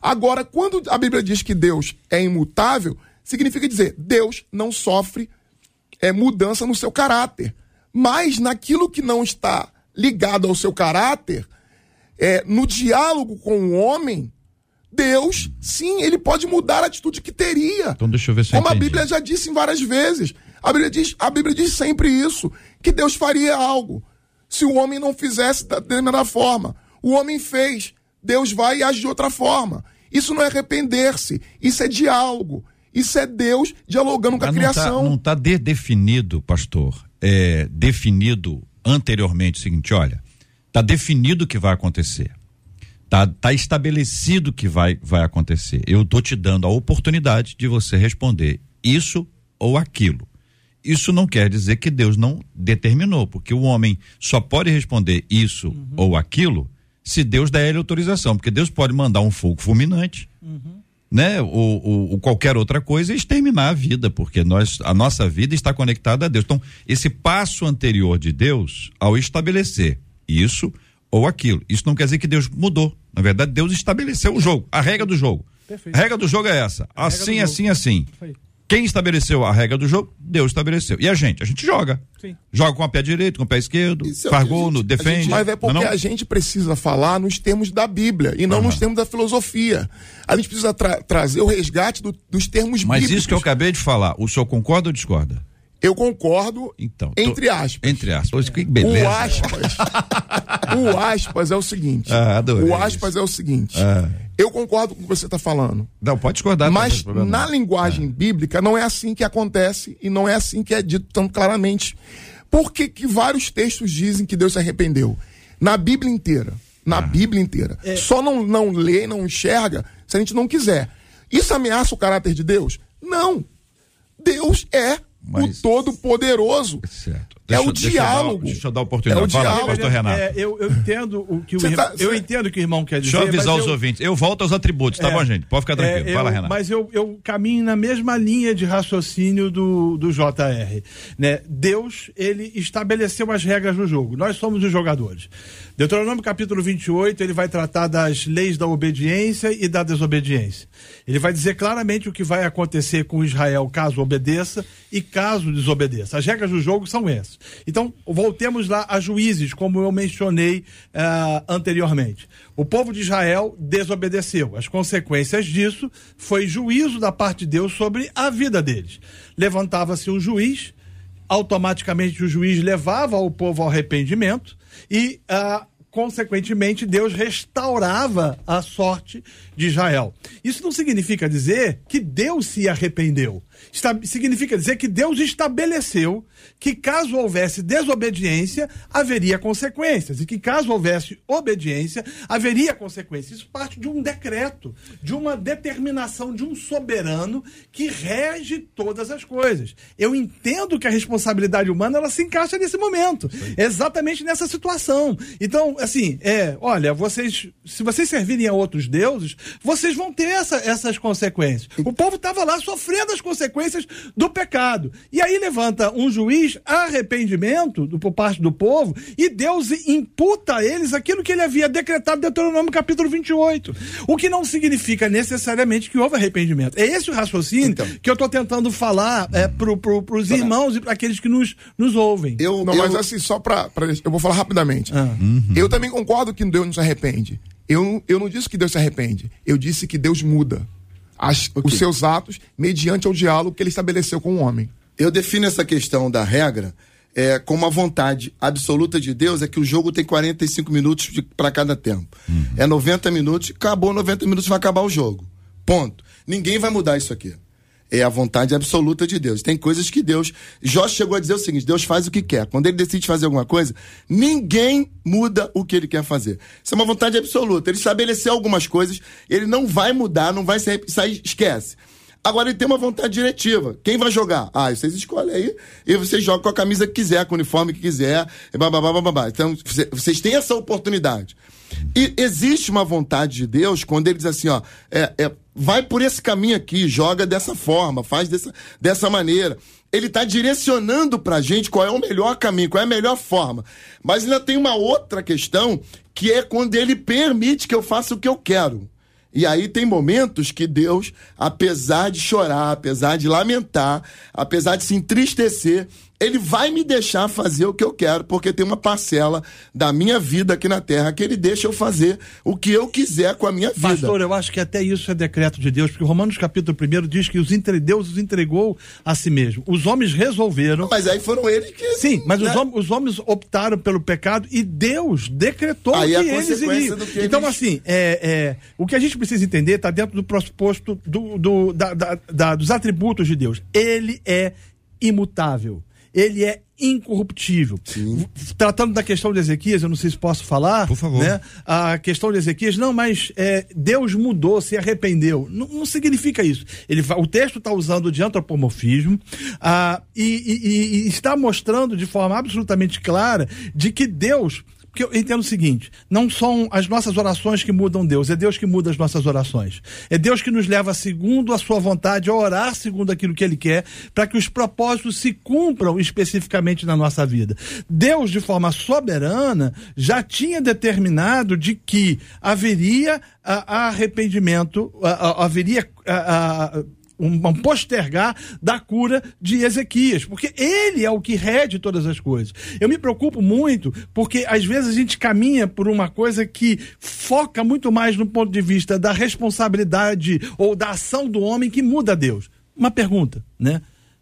Agora, quando a Bíblia diz que Deus é imutável, significa dizer Deus não sofre é, mudança no seu caráter. Mas naquilo que não está ligado ao seu caráter, é, no diálogo com o homem, Deus, sim, ele pode mudar a atitude que teria. Então deixa eu ver se eu Como a entendi. Bíblia já disse em várias vezes. A Bíblia, diz, a Bíblia diz sempre isso: que Deus faria algo se o homem não fizesse da determinada forma. O homem fez, Deus vai e age de outra forma. Isso não é arrepender-se, isso é diálogo. Isso é Deus dialogando com a Mas criação. Não está de definido, pastor, é, definido anteriormente o seguinte, olha, está definido o que vai acontecer. Tá, tá estabelecido que vai, vai acontecer. Eu tô te dando a oportunidade de você responder isso ou aquilo. Isso não quer dizer que Deus não determinou, porque o homem só pode responder isso ou aquilo se Deus der ele autorização, porque Deus pode mandar um fogo fulminante, né, ou, ou- ou qualquer outra coisa e exterminar a vida, porque nós, a nossa vida está conectada a Deus. Então, esse passo anterior de Deus ao estabelecer isso ou aquilo, isso não quer dizer que Deus mudou. Na verdade, Deus estabeleceu o jogo, a regra do jogo. Perfeito. A regra do jogo é essa. A assim, jogo. assim, assim. Quem estabeleceu a regra do jogo? Deus estabeleceu. E a gente? A gente joga. Sim. Joga com o pé direito, com o pé esquerdo, Isso é faz gol, gente- defende. gente- Mas é porque não, não? a gente precisa falar nos termos da Bíblia e não Aham. nos termos da filosofia. A gente precisa tra- trazer o resgate do- dos termos Mas bíblicos. isso que eu acabei de falar, o senhor concorda ou discorda? Eu concordo, Então. tô- entre aspas. Entre aspas. Que beleza. O aspas. o aspas é o seguinte. Ah, adorei o aspas é o seguinte. Ah. Eu concordo com o que você está falando. Não, pode discordar. Mas na linguagem bíblica não é assim que acontece e não é assim que é dito tão claramente. Por que, que vários textos dizem que Deus se arrependeu? Na Bíblia inteira. Na Ah. Bíblia inteira. Só não, não lê, não enxerga se a gente não quiser. Isso ameaça o caráter de Deus? Não. Deus é Mas- o Todo-Poderoso. Certo. é o deixa diálogo. Eu dar, deixa eu dar oportunidade. É o Fala, diálogo. pastor Renato. É, eu, eu entendo o que o irmão, tá- eu entendo o que o irmão quer dizer. Deixa eu avisar os eu- ouvintes. Eu volto aos atributos, tá É. bom, gente? Pode ficar tranquilo. É, Fala, eu- Renato. Mas eu, eu caminho na mesma linha de raciocínio do, do JR. Né? Deus, ele estabeleceu as regras do jogo. Nós somos os jogadores. Deuteronômio capítulo 28, ele vai tratar das leis da obediência e da desobediência. Ele vai dizer claramente o que vai acontecer com Israel caso obedeça e caso desobedeça. As regras do jogo são essas. Então, voltemos lá a juízes, como eu mencionei ah, anteriormente. O povo de Israel desobedeceu. As consequências disso foi juízo da parte de Deus sobre a vida deles. Levantava-se um juiz, automaticamente o juiz levava o povo ao arrependimento e, ah, consequentemente, Deus restaurava a sorte de Israel. Isso não significa dizer que Deus se arrependeu. Está- significa dizer que Deus estabeleceu que caso houvesse desobediência, haveria consequências. E que caso houvesse obediência, haveria consequências. Isso parte de um decreto, de uma determinação de um soberano que rege todas as coisas. Eu entendo que a responsabilidade humana ela se encaixa nesse momento, exatamente nessa situação. Então, assim, é, olha, vocês, se vocês servirem a outros deuses, vocês vão ter essa- essas consequências. O povo estava lá sofrendo as consequências do pecado. E aí levanta um juiz arrependimento do, por parte do povo e Deus imputa a eles aquilo que ele havia decretado em Deuteronômio capítulo 28. O que não significa necessariamente que houve arrependimento. É esse o raciocínio Então. que eu estou tentando falar é, pro, pro, pros irmãos e para aqueles que nos, nos ouvem. Eu, Não, eu- mas assim, só pra- Eu vou falar rapidamente. Ah. Eu também concordo que Deus não se arrepende. Eu, eu não disse que Deus se arrepende. Eu disse que Deus muda as- os seus atos mediante o diálogo que ele estabeleceu com o homem. Eu defino essa questão da regra é, como a vontade absoluta de Deus é que o jogo tem 45 minutos para cada tempo. É 90 minutos, acabou 90 minutos, vai acabar o jogo. Ponto. Ninguém vai mudar isso aqui. É a vontade absoluta de Deus. Tem coisas que Deus. Jó chegou a dizer o seguinte: Deus faz o que quer. Quando ele decide fazer alguma coisa, ninguém muda o que ele quer fazer. Isso é uma vontade absoluta. Ele estabeleceu algumas coisas, ele não vai mudar, não vai sair, esquece. Agora ele tem uma vontade diretiva. Quem vai jogar? Ah, vocês escolhem aí e vocês jogam com a camisa que quiser, com o uniforme que quiser. E bababá, bababá. Então, cê- vocês têm essa oportunidade. E existe uma vontade de Deus quando ele diz assim, ó, é, é, vai por esse caminho aqui, joga dessa forma, faz dessa, dessa maneira. Ele está direcionando pra gente qual é o melhor caminho, qual é a melhor forma. Mas ainda tem uma outra questão, que é quando ele permite que eu faça o que eu quero. E aí tem momentos que Deus, apesar de chorar, apesar de lamentar, apesar de se entristecer, ele vai me deixar fazer o que eu quero, porque tem uma parcela da minha vida aqui na terra que ele deixa eu fazer o que eu quiser com a minha vida. Pastor, eu acho que até isso é decreto de Deus, porque Romanos capítulo 1 diz que os entre Deus os entregou a si mesmo. Os homens resolveram. Mas aí foram eles que. Sim, mas os, né? hom- os homens optaram pelo pecado e Deus decretou Aí que a eles iriam. do que Então, eles- assim, é, é, o que a gente precisa entender está dentro do pressuposto do, do- da- da- da- dos atributos de Deus. Ele é imutável. Ele é incorruptível. V- Tratando da questão de Ezequias, eu não sei se posso falar. Por favor. Né? A questão de Ezequias, não, mas é, Deus mudou, se arrependeu. Não, não significa isso. Ele, o texto está usando de antropomorfismo ah, e- e- e está mostrando de forma absolutamente clara de que Deus. Porque eu entendo o seguinte: não são as nossas orações que mudam Deus, é Deus que muda as nossas orações. É Deus que nos leva segundo a sua vontade a orar segundo aquilo que Ele quer, para que os propósitos se cumpram especificamente na nossa vida. Deus, de forma soberana, já tinha determinado de que haveria ah, arrependimento, ah, ah, haveria. Um postergar da cura de Ezequias, porque ele é o que rege todas as coisas. Eu me preocupo muito porque às vezes a gente caminha por uma coisa que foca muito mais no ponto de vista da responsabilidade ou da ação do homem que muda Deus. Uma pergunta, né?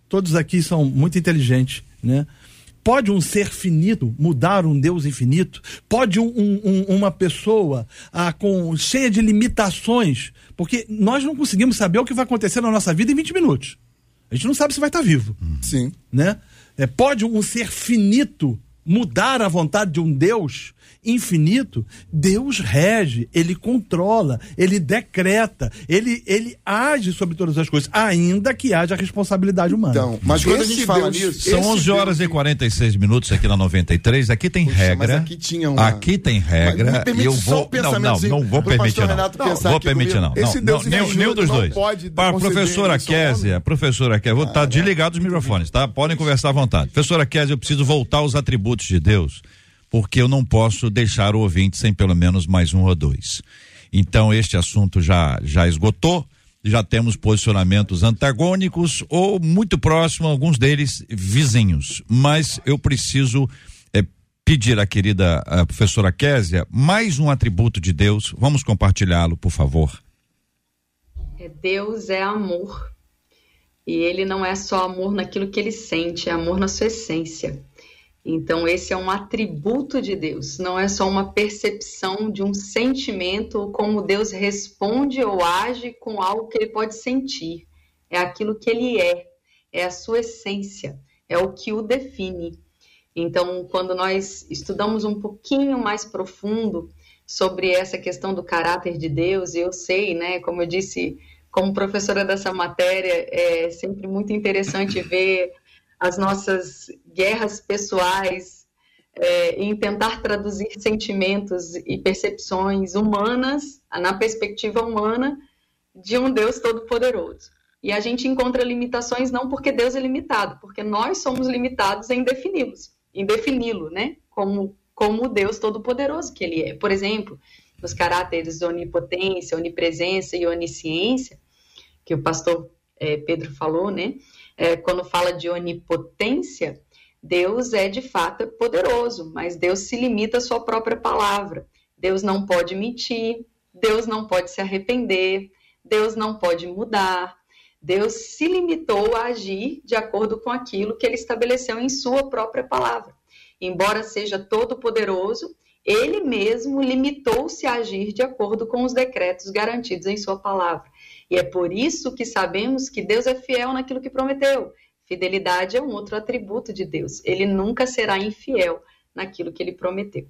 Todos aqui são muito inteligentes, né? Pode um ser finito mudar um Deus infinito? Pode um- um- um- uma pessoa ah, com, cheia de limitações? Porque nós não conseguimos saber o que vai acontecer na nossa vida em 20 minutos. A gente não sabe se vai estar vivo Sim. né? É, pode um ser finito mudar a vontade de um Deus infinito, Deus rege, ele controla, ele decreta, ele, ele age sobre todas as coisas, ainda que haja responsabilidade humana. Então, mas quando a gente fala nisso. São 11 horas Deus... e 46 minutos aqui na 93. Aqui tem Puxa, regra. Aqui, tinha uma... aqui tem regra. E eu vou. Não, não, não vou permitir, não. não vou permitir, não. Esse não, não nenhum dos dois. Para a professora Késia, professora Késia, vou estar tá ah, desligado os microfones, tá? Podem conversar à vontade. Professora Késia, eu preciso voltar aos atributos de Deus porque eu não posso deixar o ouvinte sem pelo menos mais um ou dois. Então, este assunto já, já esgotou, já temos posicionamentos antagônicos ou muito próximos, alguns deles vizinhos. Mas eu preciso é, pedir à querida à professora Késia mais um atributo de Deus. Vamos compartilhá-lo, por favor. É, Deus é amor. E ele não é só amor naquilo que ele sente, é amor na sua essência. Então, esse é um atributo de Deus, não é só uma percepção de um sentimento, como Deus responde ou age com algo que ele pode sentir. É aquilo que ele é, é a sua essência, é o que o define. Então, quando nós estudamos um pouquinho mais profundo sobre essa questão do caráter de Deus, eu sei, né, como eu disse, como professora dessa matéria, é sempre muito interessante ver as nossas guerras pessoais é, em tentar traduzir sentimentos e percepções humanas, na perspectiva humana, de um Deus todo-poderoso. E a gente encontra limitações não porque Deus é limitado, porque nós somos limitados em defini-los, em defini-lo, né? Como, como o Deus todo-poderoso que ele é. Por exemplo, os caráteres onipotência, onipresença e onisciência, que o pastor é, Pedro falou, né? É, quando fala de onipotência, Deus é de fato poderoso, mas Deus se limita à sua própria palavra. Deus não pode mentir, Deus não pode se arrepender, Deus não pode mudar. Deus se limitou a agir de acordo com aquilo que ele estabeleceu em sua própria palavra. Embora seja todo-poderoso, ele mesmo limitou-se a agir de acordo com os decretos garantidos em sua palavra. E é por isso que sabemos que Deus é fiel naquilo que prometeu. Fidelidade é um outro atributo de Deus. Ele nunca será infiel naquilo que ele prometeu.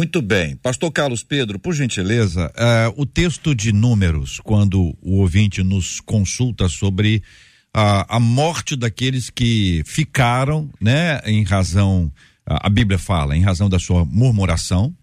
Muito bem. Pastor Carlos Pedro, por gentileza, uh, o texto de números, quando o ouvinte nos consulta sobre a, a morte daqueles que ficaram, né, em razão, a, a Bíblia fala, em razão da sua murmuração,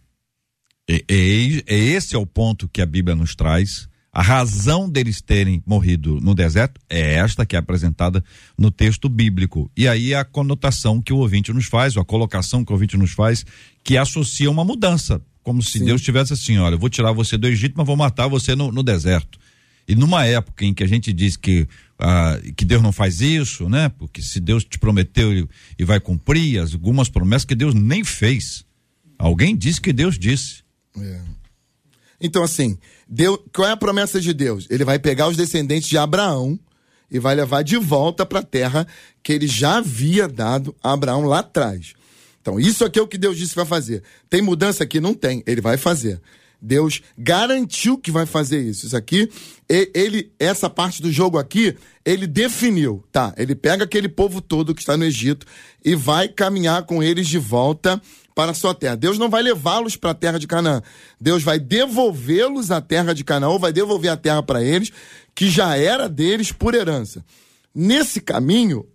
e, e, e esse é o ponto que a Bíblia nos traz. A razão deles terem morrido no deserto é esta que é apresentada no texto bíblico. E aí a conotação que o ouvinte nos faz, ou a colocação que o ouvinte nos faz, que associa uma mudança. Como se Sim. Deus tivesse assim: olha, eu vou tirar você do Egito, mas vou matar você no, no deserto. E numa época em que a gente diz que, ah, que Deus não faz isso, né? Porque se Deus te prometeu e, e vai cumprir algumas promessas que Deus nem fez. Alguém disse que Deus disse. É. Então, assim, Deus, qual é a promessa de Deus? Ele vai pegar os descendentes de Abraão e vai levar de volta para a terra que ele já havia dado a Abraão lá atrás. Então, isso aqui é o que Deus disse que vai fazer. Tem mudança aqui? Não tem. Ele vai fazer. Deus garantiu que vai fazer isso. Isso aqui, ele, essa parte do jogo aqui, ele definiu, tá? Ele pega aquele povo todo que está no Egito e vai caminhar com eles de volta para a sua terra. Deus não vai levá-los para a terra de Canaã. Deus vai devolvê-los à terra de Canaã, ou vai devolver a terra para eles, que já era deles por herança. Nesse caminho,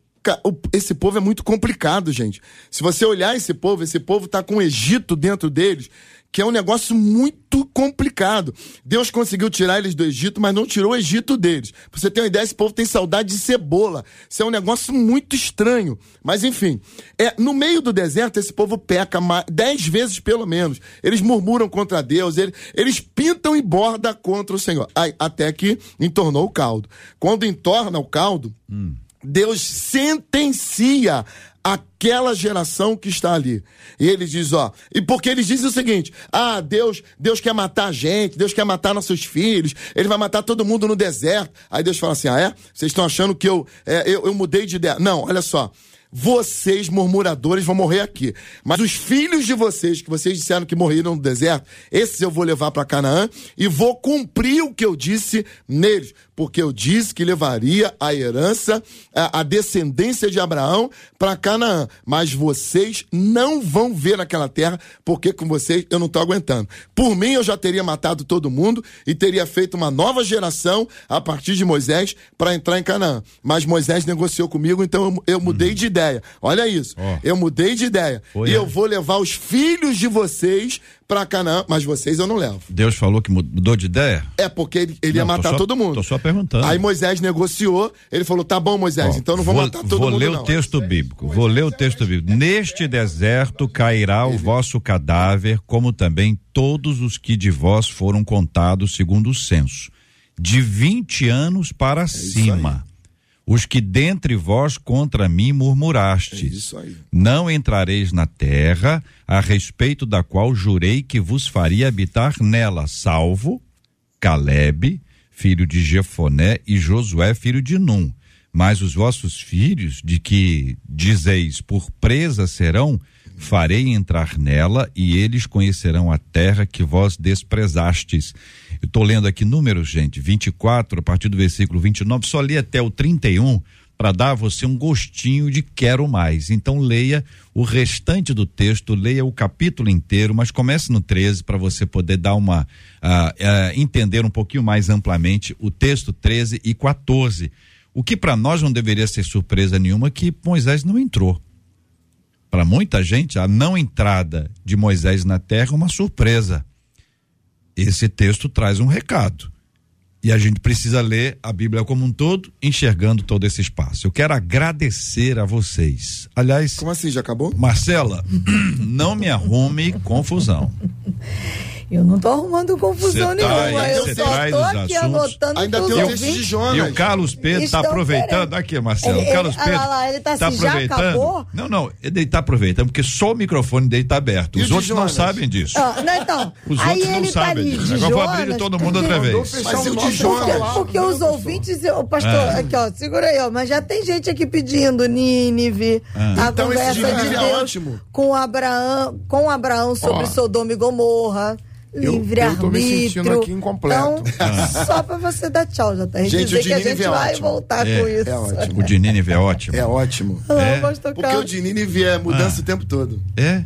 esse povo é muito complicado, gente. Se você olhar esse povo, esse povo está com o Egito dentro deles, que é um negócio muito complicado. Deus conseguiu tirar eles do Egito, mas não tirou o Egito deles. Pra você ter uma ideia, esse povo tem saudade de cebola. Isso é um negócio muito estranho. Mas enfim, é no meio do deserto esse povo peca dez vezes pelo menos. Eles murmuram contra Deus, eles, eles pintam e bordam contra o Senhor. Aí, até que entornou o caldo. Quando entorna o caldo, hum. Deus sentencia aquela geração que está ali. E ele diz, ó, e porque eles dizem o seguinte: "Ah, Deus, Deus quer matar a gente, Deus quer matar nossos filhos, ele vai matar todo mundo no deserto". Aí Deus fala assim: "Ah, é? Vocês estão achando que eu, é, eu eu mudei de ideia?". Não, olha só. Vocês, murmuradores, vão morrer aqui. Mas os filhos de vocês, que vocês disseram que morreram no deserto, esses eu vou levar para Canaã e vou cumprir o que eu disse neles. Porque eu disse que levaria a herança, a, a descendência de Abraão para Canaã. Mas vocês não vão ver naquela terra, porque com vocês eu não estou aguentando. Por mim, eu já teria matado todo mundo e teria feito uma nova geração a partir de Moisés para entrar em Canaã. Mas Moisés negociou comigo, então eu, eu mudei de ideia. Olha isso. Ó. Eu mudei de ideia. Foi, e é. eu vou levar os filhos de vocês para Canaã, mas vocês eu não levo. Deus falou que mudou de ideia? É porque ele, ele ia Não, tô matar só- todo mundo. tô só perguntando. Aí Moisés negociou, ele falou: tá bom, Moisés, Ó, então não vou, matar todo vou mundo. ler não. o texto bíblico. Vou ler o texto bíblico. Neste deserto cairá o vosso cadáver, como também todos os que de vós foram contados segundo o censo, de 20 anos para cima. Os que dentre vós contra mim murmurastes. É. Não entrareis na terra, a respeito da qual jurei que vos faria habitar nela, salvo Caleb, filho de Jefoné, e Josué, filho de Num. Mas os vossos filhos, de que dizeis por presa serão, farei entrar nela, e eles conhecerão a terra que vós desprezastes. Eu estou lendo aqui números, gente, 24, a partir do versículo 29, só li até o 31 para dar a você um gostinho de quero mais. Então leia o restante do texto, leia o capítulo inteiro, mas comece no 13 para você poder dar uma ah, ah, entender um pouquinho mais amplamente o texto 13 e 14. O que para nós não deveria ser surpresa nenhuma é que Moisés não entrou. Para muita gente, a não entrada de Moisés na terra é uma surpresa. Esse texto traz um recado. E a gente precisa ler a Bíblia como um todo, enxergando todo esse espaço. Eu quero agradecer a vocês. Aliás, Como assim, já acabou? Marcela, não me arrume confusão. Eu não tô arrumando confusão tá nenhuma. eu só traz tô aqui assuntos. anotando Ainda tem os o texto de Jonas. E o Carlos Pedro está Estão aproveitando. Aqui, Marcelo. Ele- o Carlos ele- Pedro. olha lá, ele tá tá assim, já aproveitando. acabou? Não, não, ele está aproveitando, porque só o microfone dele está aberto. E Os outros não sabem disso. Ah, não, então, Os aí outros não ele tá sabem ali disso. de Agora vou abrir todo mundo outra porque- vez. Mas e o de Porque, Jonas? porque os ouvintes, o pastor, Ah. aqui ó, segura aí, ó, mas já tem gente aqui pedindo Nínive, Ah. a Então conversa de é Deus ótimo. com Abraão, com Abraão sobre Sodoma e Gomorra. Eu- Livre eu tô me sentindo aqui incompleto. Então, só pra você dar tchau, já tá? Gente, dizer o de que a gente é vai ótimo. voltar É, com isso. é ótimo. O de Nínive é ótimo. É ótimo. Não, É? Porque o Nínive é mudança Ah. o tempo todo. É?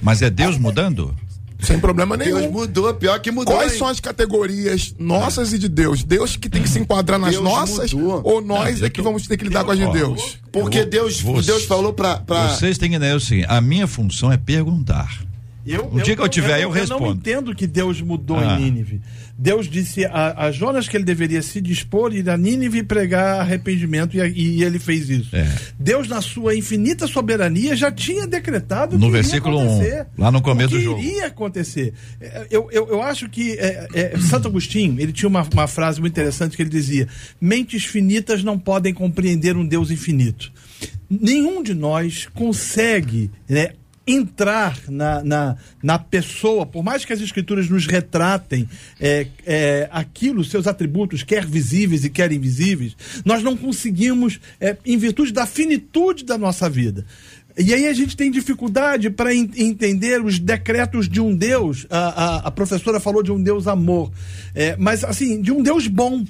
Mas é Deus mudando? Sem problema nenhum. Deus mudou, pior que mudou. Quais hein? são as categorias nossas e de Deus? Deus que tem que se enquadrar nas Deus nossas mudou. ou nós Não, é que vamos ter que lidar com as de Ó, Deus? Porque Deus, Você- Deus falou pra. pra... Vocês têm que entender o seguinte: a minha função é perguntar. Eu, O dia que eu tiver, eu não- respondo. Eu não entendo que Deus mudou Ah. em Nínive. Deus disse a, a Jonas que ele deveria se dispor e ir a Nínive pregar arrependimento e, e ele fez isso. É. Deus, na sua infinita soberania, já tinha decretado No que versículo iria um, acontecer. lá no começo do jogo. iria acontecer. É, Eu, eu, eu acho que é, é, Santo Agostinho, ele tinha uma, uma frase muito interessante que ele dizia: mentes finitas não podem compreender um Deus infinito. Nenhum de nós consegue né, entrar na, na, na pessoa, por mais que as escrituras nos retratem é, é, aquilo, seus atributos, quer visíveis e quer invisíveis, nós não conseguimos, é, em virtude da finitude da nossa vida. E aí a gente tem dificuldade para entender os decretos de um Deus. A, a, a professora falou de um Deus amor, é, mas assim, de um Deus bom.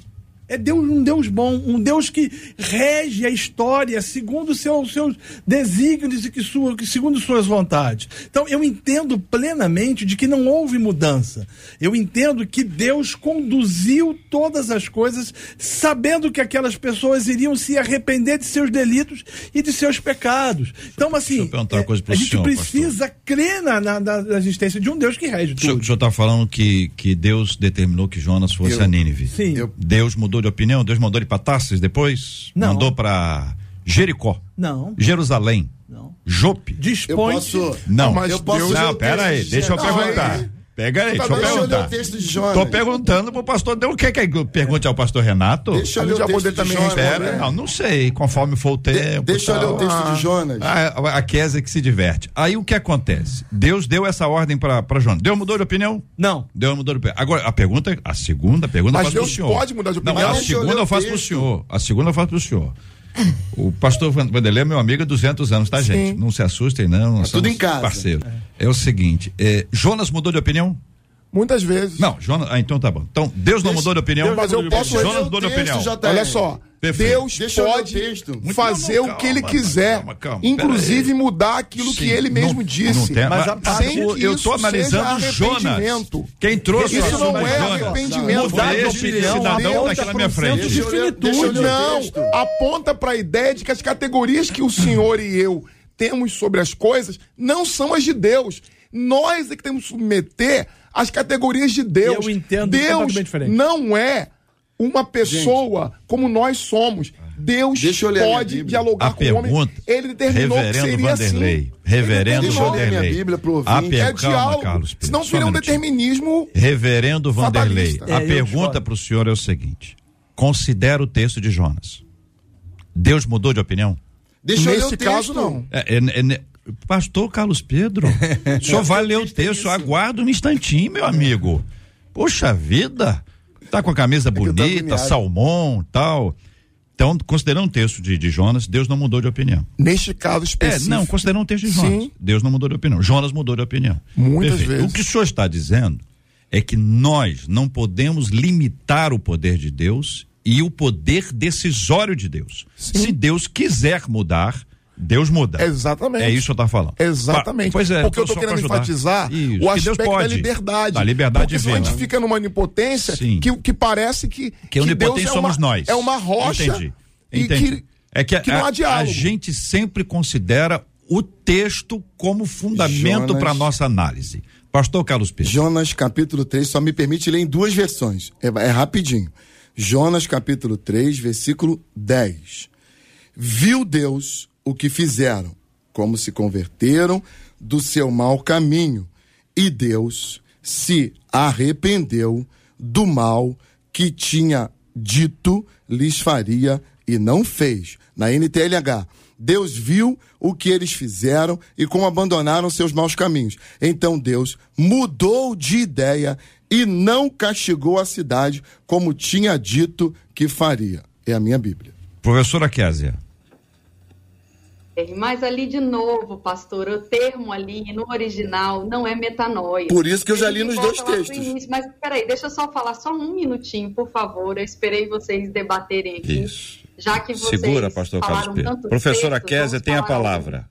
É Deus, um Deus bom, um Deus que rege a história segundo seu, seus desígnios e que sua, que segundo suas vontades. Então eu entendo plenamente de que não houve mudança. Eu entendo que Deus conduziu todas as coisas sabendo que aquelas pessoas iriam se arrepender de seus delitos e de seus pecados. Então assim, eu perguntar uma é, coisa pro a gente senhor, precisa crer na, na, na existência de um Deus que rege O senhor, tudo. o senhor tá falando que, que Deus determinou que Jonas fosse Eu- a Nínive. Sim. Eu- Deus mudou de opinião? Deus mandou ele para Tarsis depois? Não. Mandou para Jericó, Não, Jerusalém, não. Jope? Eu Dispõe posso. Não, Mas eu posso não, o pera aí, de deixa eu perguntar. Aí, Pega aí, deixa eu Deixa eu ler o perguntar. texto de Jonas. Tô perguntando pro pastor, quer que eu pergunte ao pastor Renato? Deixa eu A ler o texto de também Jonas. responder. Pera, não, não sei, conforme for o De- tempo. deixa eu ler o tal. texto de Jonas. A, a Kézia que se diverte. Aí o que acontece? Deus deu essa ordem para Jonas. Deus mudou de opinião? Não. Deus mudou de opinião. Agora, a pergunta, a segunda pergunta Mas eu faço Deus pro senhor. pode mudar de Não, opinião? a eu ler segunda o eu faço pro texto. senhor. A segunda eu faço pro senhor. O pastor Vanderlei é meu amigo há 200 anos, tá, Sim. gente? Não se assustem, não. É tudo em casa. Parceiro. É. é o seguinte: é, Jonas mudou de opinião? Muitas vezes. Não, Jonas. Ah, então tá bom. Então, Deus não mudou de opinião. Deus, mas eu posso. Jonas mudou de opinião. Olha só. Perfeito. Deus Deixa pode fazer não, não, calma, o que ele quiser, calma, calma, inclusive mudar aquilo Sim, que ele mesmo não, disse. Tem, mas, mas sem que eu estou analisando Jonas. Quem trouxe isso não é arrependimento. Mudar de opinião, cidadão na minha frente. De finitude. Não, aponta para a ideia de que as categorias que o senhor e eu temos sobre as coisas não são as de Deus. Nós é que temos que submeter as categorias de Deus. Eu entendo Deus não é uma pessoa Gente. como nós somos. Deus pode dialogar a com o homem. Ele determinou que seria assim. Vanderlei, assim. Reverendo Vanderlei. Bíblia pro a per... é diálogo, Carlos senão seria um determinismo Reverendo Vanderlei, a é, pergunta para o senhor é o seguinte, considera o texto de Jonas. Deus mudou de opinião? Deixa Nesse caso, não. É, é, é, pastor Carlos Pedro, o senhor vai ler o texto, aguarda um instantinho, meu amigo. Poxa vida, tá com a camisa é bonita, salmão tal. Então, considerando o texto de, de, Jonas, Deus não mudou de opinião. Neste caso específico. É, não, considerando o texto de Jonas, Sim. Deus não mudou de opinião. Jonas mudou de opinião. Muitas Perfeito. vezes. O que o senhor está dizendo é que nós não podemos limitar o poder de Deus e o poder decisório de Deus. Sim. Se Deus quiser mudar, Deus muda. Exatamente. É isso que eu estou falando. Exatamente. Pois é, Porque eu estou querendo enfatizar isso, o aspecto da liberdade. Da liberdade Porque de ver. a gente fica numa onipotência que, que parece que. Que, que Deus é somos uma, nós. É uma rocha. Entendi. Entendi. Que, é que, que a, não há diálogo. a gente sempre considera o texto como fundamento para nossa análise. Pastor Carlos Pedro. Jonas capítulo 3, só me permite ler em duas versões. É, é rapidinho. Jonas capítulo 3, versículo 10. Viu Deus o que fizeram como se converteram do seu mau caminho, e Deus se arrependeu do mal que tinha dito lhes faria e não fez. Na NTLH, Deus viu o que eles fizeram e como abandonaram seus maus caminhos. Então Deus mudou de ideia e não castigou a cidade como tinha dito que faria. É a minha Bíblia. Professora Késia. Mas ali de novo, pastor, o termo ali no original não é metanoia. Por isso que eu já li nos dois textos. Início, mas peraí, deixa eu só falar só um minutinho, por favor. Eu esperei vocês debaterem aqui. Isso. Já que vocês Segura, pastor Carlos Pedro. Professora Kézia tem a palavra.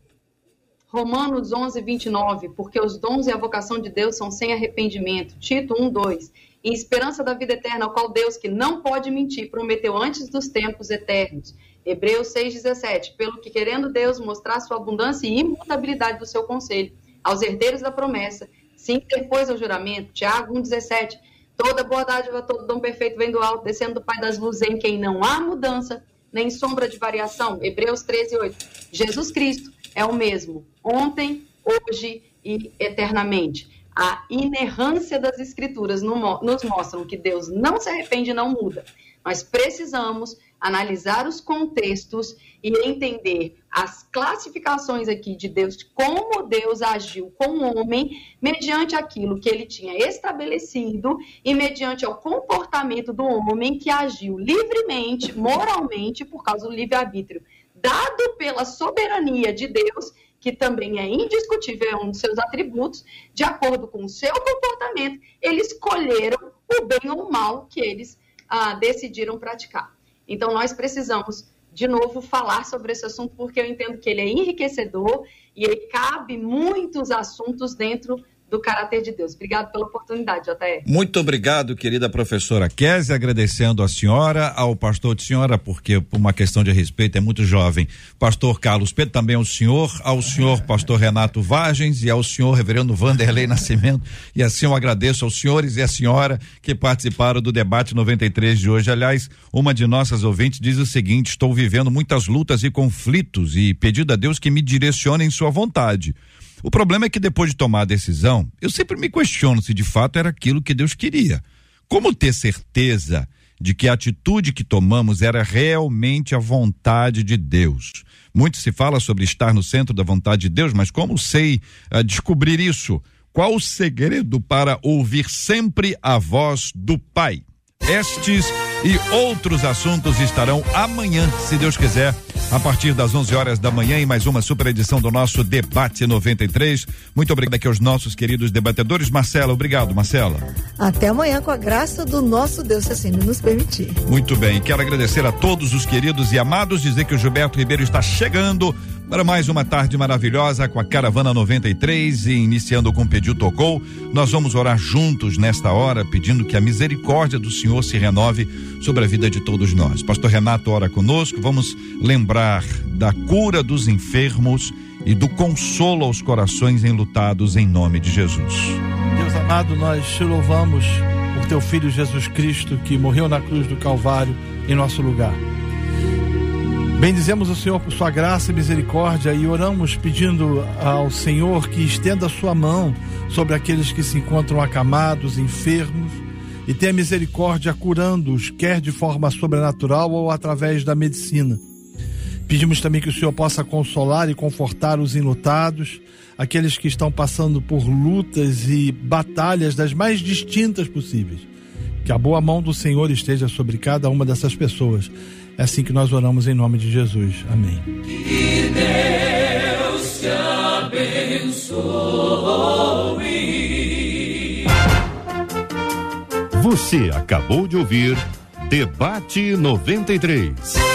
Romanos 11, 29, porque os dons e a vocação de Deus são sem arrependimento. Tito 1, 2. Em esperança da vida eterna, ao qual Deus, que não pode mentir, prometeu antes dos tempos eternos Hebreus 6,17. Pelo que, querendo Deus mostrar sua abundância e imutabilidade do seu conselho aos herdeiros da promessa, se interpôs ao juramento. Tiago 1,17. Toda boa dádiva, todo dom perfeito vem do alto, descendo do Pai das luzes, em quem não há mudança, nem sombra de variação. Hebreus 13,8. Jesus Cristo é o mesmo, ontem, hoje e eternamente. A inerrância das Escrituras nos mostram que Deus não se arrepende e não muda. Nós precisamos analisar os contextos e entender as classificações aqui de Deus, como Deus agiu com o homem, mediante aquilo que ele tinha estabelecido e mediante o comportamento do homem que agiu livremente, moralmente, por causa do livre-arbítrio, dado pela soberania de Deus, que também é indiscutível, é um dos seus atributos, de acordo com o seu comportamento, eles escolheram o bem ou o mal que eles ah, decidiram praticar. Então, nós precisamos, de novo, falar sobre esse assunto, porque eu entendo que ele é enriquecedor e ele cabe muitos assuntos dentro do caráter de Deus. Obrigado pela oportunidade, JR. Muito obrigado, querida professora Kézia, agradecendo a senhora, ao pastor de senhora, porque por uma questão de respeito é muito jovem, pastor Carlos Pedro, também ao senhor, ao senhor pastor Renato Vargens e ao senhor reverendo Vanderlei Nascimento, e assim eu agradeço aos senhores e à senhora que participaram do debate 93 de hoje. Aliás, uma de nossas ouvintes diz o seguinte: estou vivendo muitas lutas e conflitos e pedido a Deus que me direcione em sua vontade. O problema é que depois de tomar a decisão, eu sempre me questiono se de fato era aquilo que Deus queria. Como ter certeza de que a atitude que tomamos era realmente a vontade de Deus? Muito se fala sobre estar no centro da vontade de Deus, mas como sei uh, descobrir isso? Qual o segredo para ouvir sempre a voz do Pai? Estes e outros assuntos estarão amanhã, se Deus quiser, a partir das 11 horas da manhã em mais uma super edição do nosso Debate 93. Muito obrigado aqui aos nossos queridos debatedores. Marcela, obrigado, Marcela. Até amanhã com a graça do nosso Deus, se assim nos permitir. Muito bem, quero agradecer a todos os queridos e amados, dizer que o Gilberto Ribeiro está chegando para mais uma tarde maravilhosa com a Caravana 93 e iniciando com Pediu Tocou. Nós vamos orar juntos nesta hora, pedindo que a misericórdia do Senhor se renove sobre a vida de todos nós. Pastor Renato ora conosco, vamos lembrar da cura dos enfermos e do consolo aos corações enlutados em nome de Jesus. Deus amado, nós te louvamos por teu filho Jesus Cristo que morreu na cruz do Calvário em nosso lugar. Bendizemos o Senhor por sua graça e misericórdia e oramos pedindo ao Senhor que estenda a sua mão sobre aqueles que se encontram acamados, enfermos, e tenha misericórdia curando-os, quer de forma sobrenatural ou através da medicina. Pedimos também que o Senhor possa consolar e confortar os enlutados, aqueles que estão passando por lutas e batalhas das mais distintas possíveis. Que a boa mão do Senhor esteja sobre cada uma dessas pessoas é assim que nós oramos em nome de Jesus. Amém. Que Deus te abençoe. Você acabou de ouvir Debate 93.